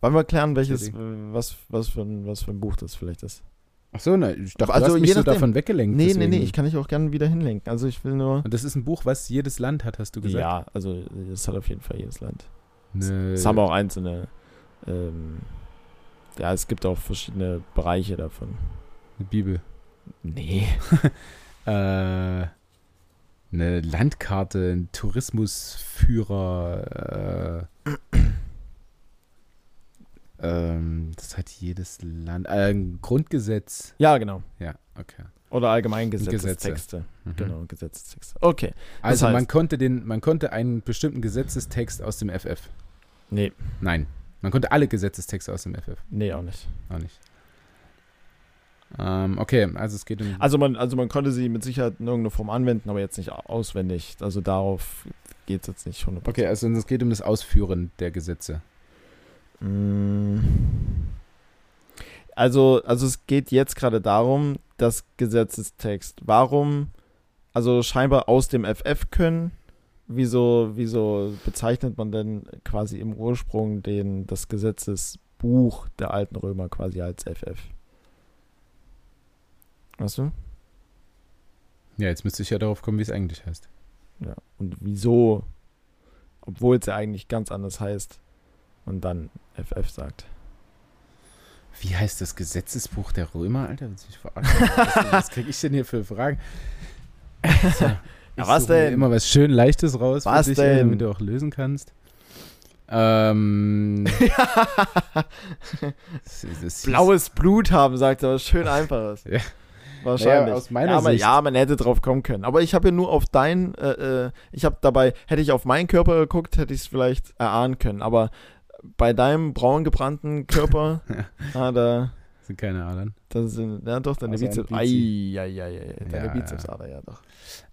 Wollen wir klären, welches, was, was, für ein, was für ein Buch das vielleicht ist? Ach so, ne, ich dachte, Also du hast mich so davon weggelenkt. Nee, nee, deswegen. nee, ich kann dich auch gerne wieder hinlenken. Also ich will nur. Und das ist ein Buch, was jedes Land hat, hast du gesagt? Ja, also das hat auf jeden Fall jedes Land. Ne, Es haben auch einzelne. Ähm, ja, es gibt auch verschiedene Bereiche davon. eine Bibel. Nee. Äh, eine Landkarte, ein Tourismusführer. Äh, ähm, das hat jedes Land. Äh, ein Grundgesetz. Ja, genau. Ja, okay. Oder allgemein Gesetze. Gesetzestexte. Mhm. Genau, Gesetzestexte. Okay. Also heißt- man konnte den, man konnte einen bestimmten Gesetzestext aus dem FF. Nee, Nein. Man konnte alle Gesetzestexte aus dem FF. nee, auch nicht. Auch nicht. Ähm, okay, also es geht um. Also man, also man konnte sie mit Sicherheit in irgendeiner Form anwenden, aber jetzt nicht auswendig. Also darauf geht es jetzt nicht 100%. okay, also es geht um das Ausführen der Gesetze. Mm. Also, also es geht jetzt gerade darum, das Gesetzestext. Warum, also scheinbar aus dem FF können, wieso, wieso bezeichnet man denn quasi im Ursprung den, das Gesetzesbuch der alten Römer quasi als FF? Weißt du? Ja, jetzt müsste ich ja darauf kommen, wie es eigentlich heißt. Ja. Und wieso, obwohl es ja eigentlich ganz anders heißt, und dann FF sagt. Wie heißt das Gesetzesbuch der Römer, Alter? Was, was krieg ich denn hier für Fragen? So, Ja, was denn? Immer was schön Leichtes raus, Was dich, denn? damit du auch lösen kannst. Ähm, das, das hieß- Blaues Blut haben, sagt er, was schön einfaches. Ja. Wahrscheinlich. Naja, aus meiner ja, aber, Sicht- ja, man hätte drauf kommen können. Aber ich habe ja nur auf dein, äh, äh, ich habe dabei, hätte ich auf meinen Körper geguckt, hätte ich es vielleicht erahnen können. Aber bei deinem braun gebrannten Körper, ah, da, sind keine Adern. Da sind, ja doch, deine ein Bizeps, Bizi. ai, ai, ai, ai, deine Ja, Bizepsader, ja doch.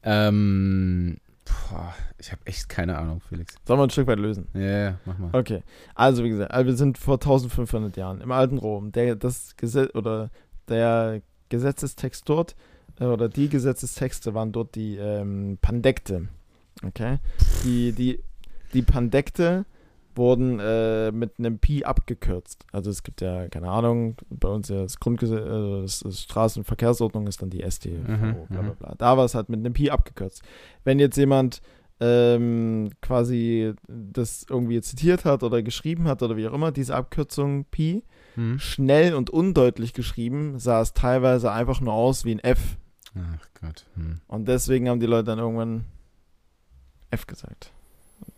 Ähm, boah, ich habe echt keine Ahnung, Felix. Sollen wir ein Stück weit lösen? Ja, ja, mach mal. Okay, also wie gesagt, also wir sind vor 1500 Jahren im alten Rom. Der, das Gesetz oder der Gesetzestext dort äh, oder die Gesetzestexte waren dort die ähm, Pandekte. Okay, die die die Pandekte wurden äh, mit einem Pi abgekürzt. Also es gibt ja keine Ahnung, bei uns ja das Grundgesetz, äh, das, das Straßenverkehrsordnung ist dann die StVO, Mhm, bla bla mhm. bla. Da war es halt mit einem Pi abgekürzt. Wenn jetzt jemand ähm, quasi das irgendwie zitiert hat oder geschrieben hat oder wie auch immer, diese Abkürzung Pi, Hm? schnell und undeutlich geschrieben, sah es teilweise einfach nur aus wie ein F. Ach Gott. Hm. Und deswegen haben die Leute dann irgendwann F gesagt.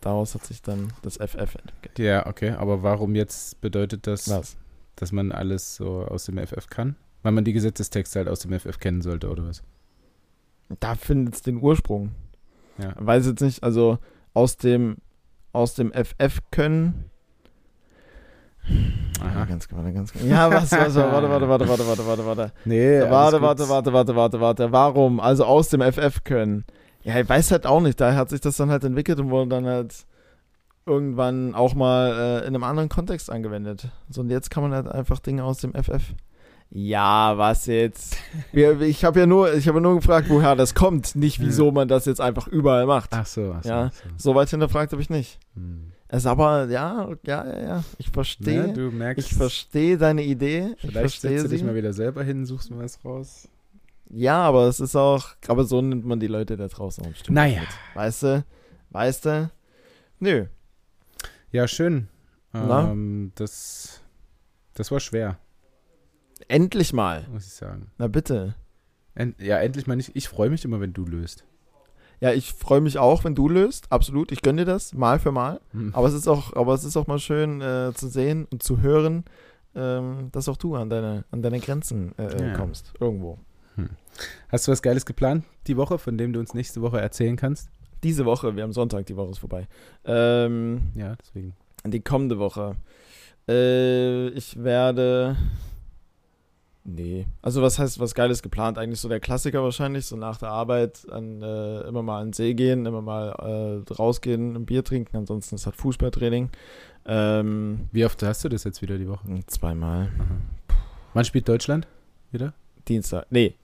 Daraus hat sich dann das FF entwickelt. Ja, okay, aber warum jetzt bedeutet das, Was? dass man alles so aus dem FF kann? Weil man die Gesetzestexte halt aus dem FF kennen sollte, oder was? Da findet es den Ursprung. Ja. Weiß jetzt nicht, also aus dem aus dem FF können. Ja, Aha. ganz, warte, ganz, ja, was, was, warte, warte, warte, warte, warte, warte, warte. Nee, Warte, warte, warte, warte, warte, warte. Warum? Also aus dem FF können. Ja, ich weiß halt auch nicht. Da hat sich das dann halt entwickelt und wurde dann halt irgendwann auch mal äh, in einem anderen Kontext angewendet. So, und jetzt kann man halt einfach Dinge aus dem FF. Ja, was jetzt? Wir, ich habe ja nur, ich habe nur gefragt, woher das kommt, nicht wieso man das jetzt einfach überall macht. Ach so, ach so. Ja. so. So weit hinterfragt habe ich nicht. Hm. Es ist aber, ja, ja, ja, ja. Ich Ja, verstehe. du merkst, ich verstehe deine Idee. Ich vielleicht verstehe setzt du dich mal wieder selber hin, suchst mal was raus. Ja, aber es ist auch, aber so nimmt man die Leute da draußen Stück Naja. mit. Weißt du? Weißt du? Nö. Ja, schön. Ähm, das, das war schwer, Endlich mal. muss ich sagen. Na bitte. End, ja, endlich mal nicht. Ich freue mich immer, wenn du löst. Ja, ich freue mich auch, wenn du löst. Absolut. Ich gönne dir das, mal für mal. Hm. Aber es ist auch, aber es ist auch mal schön äh, zu sehen und zu hören, ähm, dass auch du an deine, an deine Grenzen äh, äh, Ja. kommst. Irgendwo. Hast du was Geiles geplant die Woche, von dem du uns nächste Woche erzählen kannst? Diese Woche, wir haben Sonntag, die Woche ist vorbei. Ähm, Ja, deswegen. Die kommende Woche. Äh, ich werde. Nee. Also, was heißt was Geiles geplant? Eigentlich so der Klassiker wahrscheinlich. So nach der Arbeit an, äh, immer mal an den See gehen, immer mal äh, rausgehen, ein Bier trinken. Ansonsten ist halt Fußballtraining. Ähm, Wie oft hast du das jetzt wieder die Woche? zweimal. Aha. Wann spielt Deutschland wieder? Dienstag. Nee.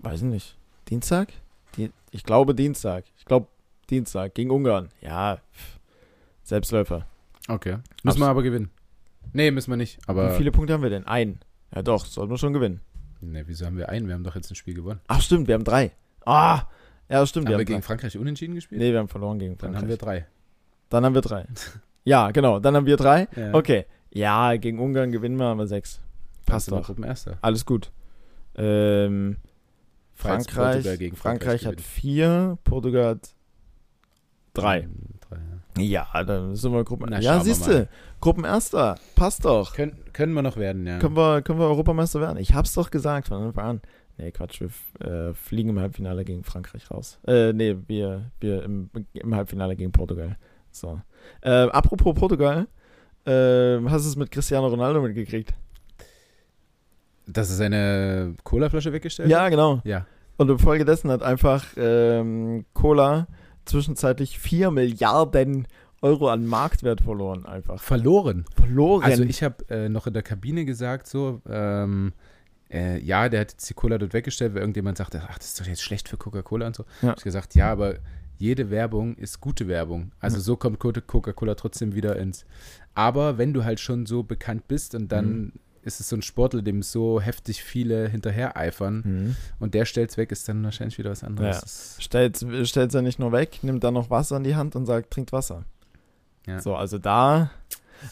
Weiß ich nicht. Dienstag? Die, ich glaube Dienstag. Ich glaube Dienstag gegen Ungarn. Ja. Selbstläufer. Okay. Müssen wir aber gewinnen. Nee, müssen wir nicht. Aber Wie viele Punkte haben wir denn? Ein. Ja, doch, sollten wir schon gewinnen. Nee, wieso haben wir einen? Wir haben doch jetzt ein Spiel gewonnen. Ach, stimmt, wir haben drei. Ah! Ja, stimmt, haben wir haben gegen drei. Frankreich unentschieden gespielt? Nee, wir haben verloren gegen Dann Frankreich. haben wir drei. Dann haben wir drei. Ja, genau, dann haben wir drei. Ja. Okay. Ja, gegen Ungarn gewinnen wir, haben wir sechs. Dann Passt doch. Gruppenerster. Alles gut. Ähm, Frankreich, Frankreich, Frankreich hat vier, Portugal hat drei. Drei ja. Ja, dann sind wir Gruppen. Na, ja, siehst du. Gruppenerster. Passt doch. Können, können wir noch werden, ja. Können wir, können wir Europameister werden? Ich hab's doch gesagt von Anfang an. Nee, Quatsch, wir äh, fliegen im Halbfinale gegen Frankreich raus. Äh, nee, wir, wir im, im Halbfinale gegen Portugal. So. Äh, apropos Portugal, äh, hast du es mit Cristiano Ronaldo mitgekriegt? Dass er seine Colaflasche weggestellt Ja, genau. Ja. Und infolgedessen hat einfach ähm, Cola zwischenzeitlich 4 Milliarden Euro an Marktwert verloren, einfach. Verloren. Verloren. Also ich habe äh, noch in der Kabine gesagt so, ähm, äh, ja, der hat jetzt die Cola dort weggestellt, weil irgendjemand sagte, ach, das ist doch jetzt schlecht für Coca-Cola und so. Ja. Hab ich gesagt, ja, aber jede Werbung ist gute Werbung. Also Ja. so kommt Co- Coca-Cola trotzdem wieder ins. Aber wenn du halt schon so bekannt bist und dann Mhm. Ist es so ein Sportler, dem so heftig viele hinterher eifern Mhm. und der stellt's weg, ist dann wahrscheinlich wieder was anderes. Ja. Stellt stellt er nicht nur weg, nimmt dann noch Wasser in die Hand und sagt, trinkt Wasser. Ja. So, also da,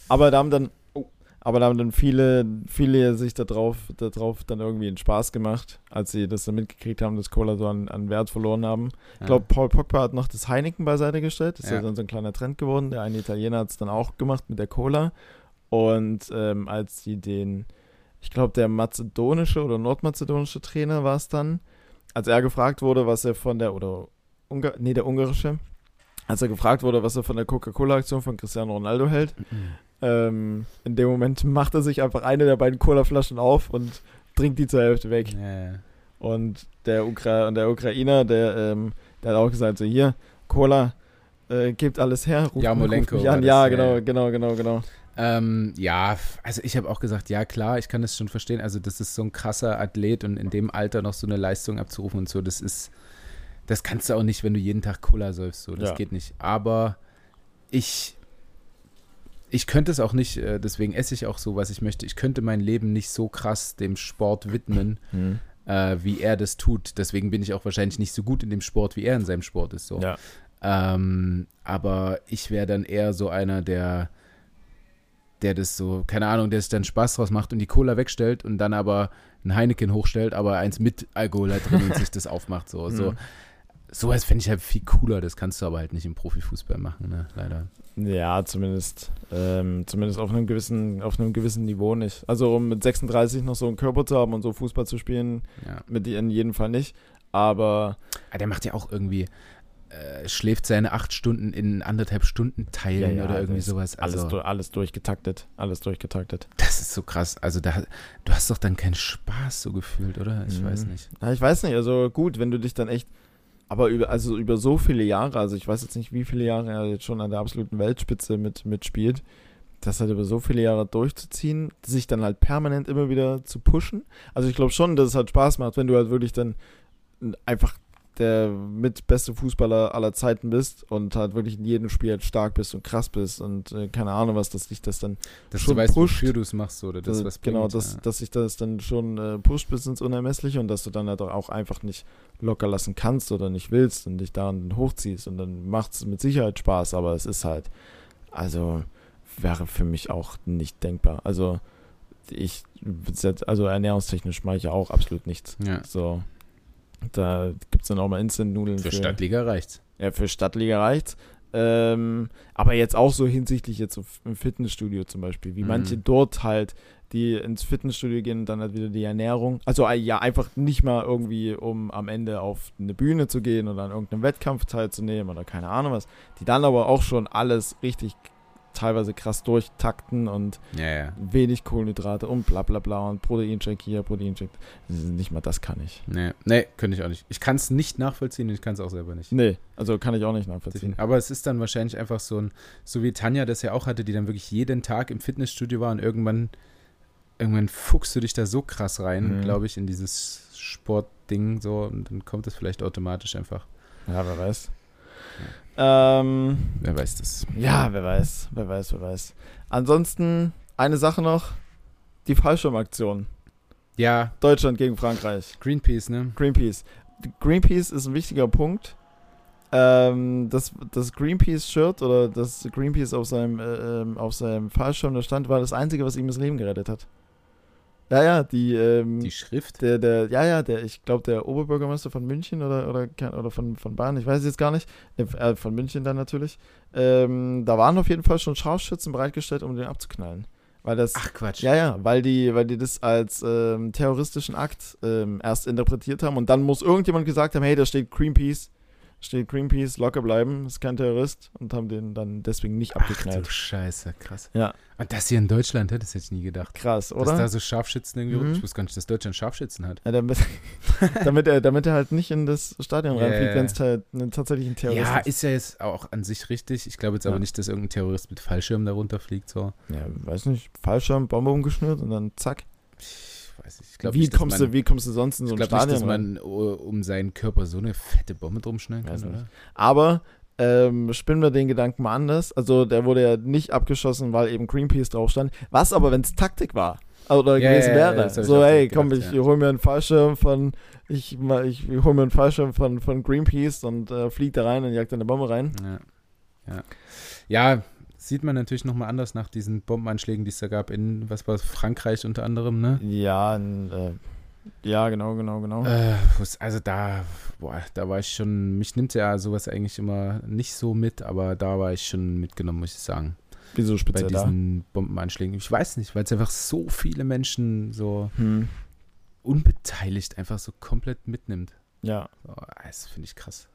Aber da haben dann, oh, aber da haben dann viele, viele sich darauf, darauf dann irgendwie einen Spaß gemacht, als sie das dann mitgekriegt haben, dass Cola so an, an Wert verloren haben. Ich glaube, Paul Pogba hat noch das Heineken beiseite gestellt. Das ist ja. dann so ein kleiner Trend geworden. Der eine Italiener hat es dann auch gemacht mit der Cola. Und ähm, als sie den, ich glaube, der mazedonische oder nordmazedonische Trainer war es dann, als er gefragt wurde, was er von der, oder Ungar, nee, der ungarische, als er gefragt wurde, was er von der Coca-Cola-Aktion von Cristiano Ronaldo hält, mhm. ähm, in dem Moment macht er sich einfach eine der beiden Cola-Flaschen auf und trinkt die zur Hälfte weg. Ja, Und der, Ukra der Ukrainer, der, ähm, der hat auch gesagt, so hier, Cola, äh, gebt alles her. Ruf, Jarmolenko. Ruf an. Ja, genau, genau, genau, genau. Ähm, ja, also ich habe auch gesagt, ja klar, ich kann das schon verstehen. Also das ist so ein krasser Athlet und in dem Alter noch so eine Leistung abzurufen und so, das ist, das kannst du auch nicht, wenn du jeden Tag Cola säufst. So, das ja. geht nicht. Aber ich, ich könnte es auch nicht, äh, deswegen esse ich auch so, was ich möchte. Ich könnte mein Leben nicht so krass dem Sport widmen, mhm. äh, wie er das tut. Deswegen bin ich auch wahrscheinlich nicht so gut in dem Sport, wie er in seinem Sport ist. So. Ja. Ähm, aber ich wäre dann eher so einer, der der das so, keine Ahnung, der sich dann Spaß draus macht und die Cola wegstellt und dann aber ein Heineken hochstellt, aber eins mit Alkohol da drin und sich das aufmacht. So, so. Mhm. Sowas fände ich halt viel cooler, das kannst du aber halt nicht im Profifußball machen, ne? leider. Ja, zumindest, ähm, zumindest auf einem gewissen, auf einem gewissen Niveau nicht. Also um mit 36 noch so einen Körper zu haben und so Fußball zu spielen, ja. mit in jedem Fall nicht. Aber. Ah, der macht ja auch irgendwie, äh, schläft seine acht Stunden in anderthalb Stunden teilen ja, ja, oder irgendwie sowas. Also, alles, alles durchgetaktet, alles durchgetaktet. Das ist so krass. Also da, du hast doch dann keinen Spaß so gefühlt, oder? Ich mhm. weiß nicht. Ja, ich weiß nicht. Also gut, wenn du dich dann echt, aber über, also über so viele Jahre, also ich weiß jetzt nicht, wie viele Jahre er jetzt schon an der absoluten Weltspitze mit, mitspielt, das halt über so viele Jahre durchzuziehen, sich dann halt permanent immer wieder zu pushen. Also ich glaube schon, dass es halt Spaß macht, wenn du halt wirklich dann einfach der mit beste Fußballer aller Zeiten bist und halt wirklich in jedem Spiel halt stark bist und krass bist und äh, keine Ahnung, was das dich das dann dass schon du weißt, pusht. wofür du es machst oder das, was Genau, dass, ja. dass sich das dann schon äh, pusht bis ins Unermessliche und dass du dann halt auch einfach nicht locker lassen kannst oder nicht willst und dich daran hochziehst und dann macht es mit Sicherheit Spaß, aber es ist halt, also wäre für mich auch nicht denkbar. Also ich, also ernährungstechnisch mache ich ja auch absolut nichts. Ja. So, da gibt es dann auch mal Instant-Nudeln. Für, für Stadtliga reicht's. Ja, für Stadtliga reicht's. Ähm, aber jetzt auch so hinsichtlich jetzt im Fitnessstudio zum Beispiel, wie mhm. manche dort halt, die ins Fitnessstudio gehen und dann halt wieder die Ernährung, also äh, ja, einfach nicht mal irgendwie, um am Ende auf eine Bühne zu gehen oder an irgendeinem Wettkampf teilzunehmen oder keine Ahnung was, die dann aber auch schon alles richtig teilweise krass durchtakten und ja, ja. wenig Kohlenhydrate und bla bla bla und Proteincheck hier, Proteincheck. Nicht mal das kann ich. Nee, nee könnte ich auch nicht. Ich kann es nicht nachvollziehen und ich kann es auch selber nicht. Nee, also kann ich auch nicht nachvollziehen. Aber es ist dann wahrscheinlich einfach so ein, so wie Tanja das ja auch hatte, die dann wirklich jeden Tag im Fitnessstudio war und irgendwann, irgendwann fuchst du dich da so krass rein, mhm. glaube ich, in dieses Sportding so und dann kommt es vielleicht automatisch einfach. Ja, wer weiß. Ähm, wer weiß das? Ja, wer weiß, wer weiß, wer weiß. Ansonsten eine Sache noch: die Fallschirmaktion. Ja. Deutschland gegen Frankreich. Greenpeace, ne? Greenpeace. Greenpeace ist ein wichtiger Punkt. Ähm, das, das Greenpeace-Shirt oder das Greenpeace auf seinem, äh, ähm, auf seinem Fallschirm da stand, war das Einzige, was ihm das Leben gerettet hat. Ja, ja, die. Ähm, die Schrift? Der, der, ja, ja, der, ich glaube, der Oberbürgermeister von München oder, oder, oder von, von Bayern, ich weiß es jetzt gar nicht, äh, von München dann natürlich. Ähm, da waren auf jeden Fall schon Scharfschützen bereitgestellt, um den abzuknallen. Weil das, Ach Quatsch. Ja, ja, weil die, weil die das als ähm, terroristischen Akt ähm, erst interpretiert haben und dann muss irgendjemand gesagt haben, hey, da steht Greenpeace steht Greenpeace, locker bleiben, ist kein Terrorist und haben den dann deswegen nicht abgeknallt. Ach du Scheiße, krass. Ja. Und das hier in Deutschland hätte ich jetzt nie gedacht. Krass, oder? Dass da so Scharfschützen irgendwie, mhm. ich wusste gar nicht, dass Deutschland Scharfschützen hat. Ja, damit, damit, er, damit er halt nicht in das Stadion reinfliegt, wenn es halt tatsächlich ein Terrorist ja, ist. Ja, ist ja jetzt auch an sich richtig. Ich glaube jetzt ja. aber nicht, dass irgendein Terrorist mit Fallschirm darunter fliegt, so. Ja, weiß nicht, Fallschirm, Bombe umgeschnürt und dann zack weiß ich. ich wie, nicht, kommst man, du, wie kommst du sonst in so ein Stadion? Nicht, dass man um seinen Körper so eine fette Bombe drum schnallen kann, oder? Aber ähm, spinnen wir den Gedanken mal anders. Also der wurde ja nicht abgeschossen, weil eben Greenpeace drauf stand. Was aber, wenn es Taktik war? Oder ja, gewesen ja, wäre. Ja, so, hey, komm, ich ja. hol mir einen Fallschirm von, ich, ich, ich hol mir einen Fallschirm von, von Greenpeace und äh, flieg da rein und jagt eine Bombe rein. Ja. Ja, ja sieht man natürlich nochmal anders nach diesen Bombenanschlägen, die es da gab in, was war es, Frankreich unter anderem, ne? Ja, in, äh, ja, genau, genau, genau. Äh, also da, boah, da war ich schon, mich nimmt ja sowas eigentlich immer nicht so mit, aber da war ich schon mitgenommen, muss ich sagen. Wieso speziell bei diesen da? Bombenanschlägen. Ich weiß nicht, weil es einfach so viele Menschen so hm. unbeteiligt einfach so komplett mitnimmt. Ja. So, das finde ich krass.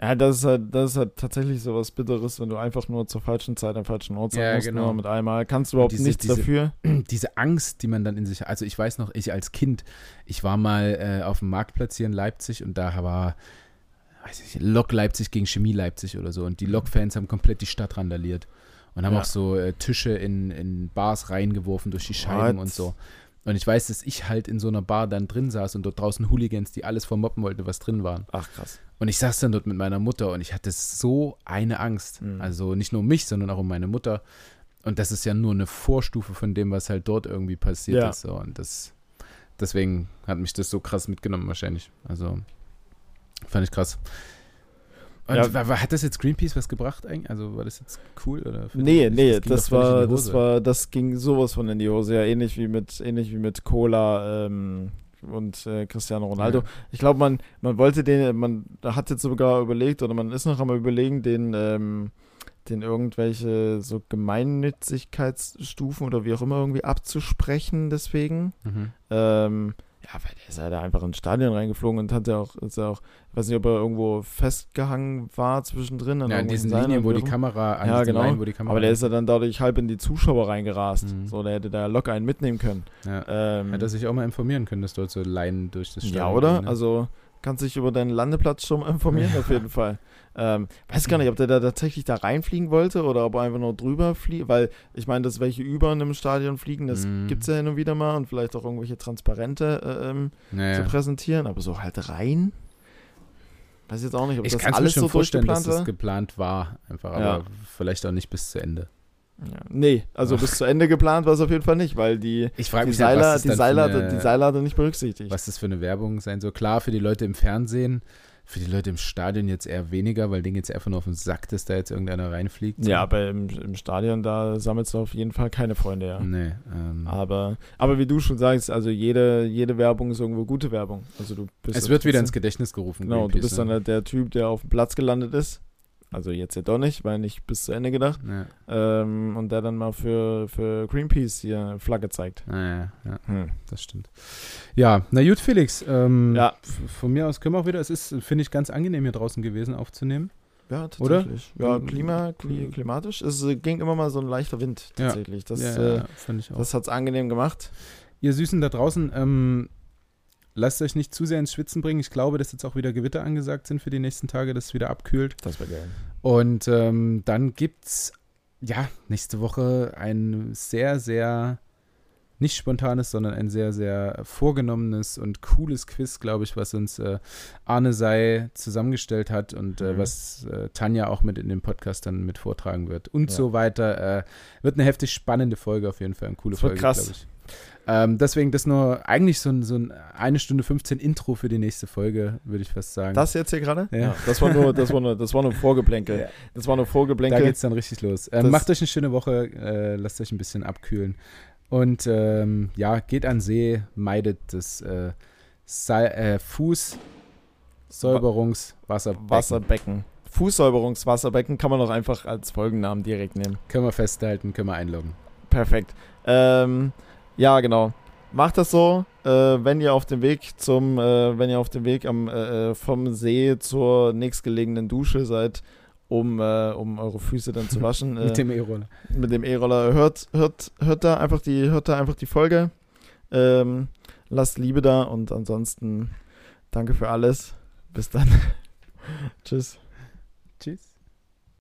Ja, das ist halt, das ist halt tatsächlich so was Bitteres, wenn du einfach nur zur falschen Zeit am falschen Ort sein ja, musst, genau. nur mit einmal. Kannst du überhaupt diese, nichts diese, dafür. Diese Angst, die man dann in sich, also ich weiß noch, ich als Kind, ich war mal äh, auf dem Marktplatz hier in Leipzig und da war, weiß ich nicht, Lok Leipzig gegen Chemie Leipzig oder so und die Lok-Fans haben komplett die Stadt randaliert und haben ja. auch so äh, Tische in, in Bars reingeworfen durch die Scheiben What? und so. Und ich weiß, dass ich halt in so einer Bar dann drin saß und dort draußen Hooligans, die alles vermoppen wollten, was drin waren. Ach krass. Und ich saß dann dort mit meiner Mutter und ich hatte so eine Angst. Mhm. Also nicht nur um mich, sondern auch um meine Mutter. Und das ist ja nur eine Vorstufe von dem, was halt dort irgendwie passiert ja. ist. So. Und das, deswegen hat mich das so krass mitgenommen wahrscheinlich. Also fand ich krass. Und ja. hat das jetzt Greenpeace was gebracht eigentlich? Also war das jetzt cool oder? Nee, nee, das, das war, das war, das ging sowas von in die Hose. Ja, ähnlich wie mit, ähnlich wie mit Cola ähm, und äh, Cristiano Ronaldo. Ja. Ich glaube, man, man wollte den, man hat jetzt sogar überlegt oder man ist noch einmal überlegen, den, ähm, den irgendwelche so Gemeinnützigkeitsstufen oder wie auch immer irgendwie abzusprechen. Deswegen. Mhm. Ähm, ja, weil der ist halt einfach ins Stadion reingeflogen und hat ja auch, ist ja auch, ich weiß nicht, ob er irgendwo festgehangen war zwischendrin. ja, in diesen Linien, wo die Kamera, an ja, genau. Line, wo die Kamera. Aber der ist ja dann dadurch halb in die Zuschauer reingerast. Mhm. So, der hätte da locker einen mitnehmen können. Ja. Ähm, hätte er sich auch mal informieren können, dass dort so Leinen durch das Stadion Ja, oder? Gehen, ne? Also, kannst dich über deinen Landeplatz schon informieren, auf jeden Fall. Ähm, weiß gar nicht, ob der da tatsächlich da reinfliegen wollte oder ob er einfach nur drüber fliegt, weil ich meine, dass welche über einem Stadion fliegen, das mm. gibt es ja hin und wieder mal und vielleicht auch irgendwelche Transparente äh, ähm, naja. zu präsentieren, aber so halt rein. Weiß jetzt auch nicht, ob ich das alles so vorstellen, dass war. das geplant war, einfach, aber ja. vielleicht auch nicht bis zu Ende. Ja. Nee, also bis zu Ende geplant war es auf jeden Fall nicht, weil die, ich die, mich Seiler, halt, die, Seiler, eine, die Seiler hatte nicht berücksichtigt. Was das für eine Werbung sein soll. Klar, für die Leute im Fernsehen für die Leute im Stadion jetzt eher weniger, weil denen jetzt einfach nur auf den Sack, dass da jetzt irgendeiner reinfliegt. Ja, aber im, im, Stadion, da sammelst du auf jeden Fall keine Freunde, ja. Nee. Ähm, aber, aber wie du schon sagst, also jede, jede Werbung ist irgendwo gute Werbung. Also du bist es wird wieder ins Gedächtnis gerufen. Genau, du bist ne? dann halt der Typ, der auf dem Platz gelandet ist also jetzt ja doch nicht, weil nicht bis zu Ende gedacht. Ja. Ähm, und der dann mal für, für Greenpeace hier Flagge zeigt. Ja, ja, ja. Hm. das stimmt. Ja, na gut, Felix. Ähm, ja. Von mir aus können wir auch wieder. Es ist, finde ich, ganz angenehm hier draußen gewesen aufzunehmen. Ja, tatsächlich. Oder? Ja, Klima, klimatisch. Es ging immer mal so ein leichter Wind, tatsächlich. Das, ja, äh, das hat es angenehm gemacht. Ihr Süßen da draußen, ähm, lasst euch nicht zu sehr ins Schwitzen bringen. Ich glaube, dass jetzt auch wieder Gewitter angesagt sind für die nächsten Tage, dass es wieder abkühlt. Das wäre geil. Und ähm, dann es ja nächste Woche ein sehr, sehr nicht spontanes, sondern ein sehr, sehr vorgenommenes und cooles Quiz, glaube ich, was uns äh, Arne Sei zusammengestellt hat und äh, mhm. was äh, Tanja auch mit in dem Podcast dann mit vortragen wird und ja. so weiter. Äh, wird eine heftig spannende Folge auf jeden Fall, eine coole das Folge, glaube ich. Ähm, deswegen das nur eigentlich so ein, so ein eine Stunde 15 Intro für die nächste Folge, würde ich fast sagen. Das jetzt hier gerade? Ja. ja. Das war nur, das war nur, das war nur Vorgeplänkel. Ja. Das war nur Vorgeplänkel. Da geht's dann richtig los. Ähm, macht euch eine schöne Woche, äh, lasst euch ein bisschen abkühlen. Und ähm, ja, geht an See, meidet das äh, äh, Fußsäuberungswasserbecken. Wasserbecken. Fußsäuberungswasserbecken kann man auch einfach als Folgennamen direkt nehmen. Können wir festhalten, können wir einloggen. Perfekt. Ähm, ja, genau. Macht das so, äh, wenn ihr auf dem Weg zum, äh, wenn ihr auf dem Weg am, äh, äh vom See zur nächstgelegenen Dusche seid, um, äh, um eure Füße dann zu waschen. mit dem E-Roller. Mit dem E-Roller. Hört, hört, hört da einfach die, hört da einfach die Folge. Ähm, lasst Liebe da und ansonsten danke für alles. Bis dann. Tschüss. Tschüss.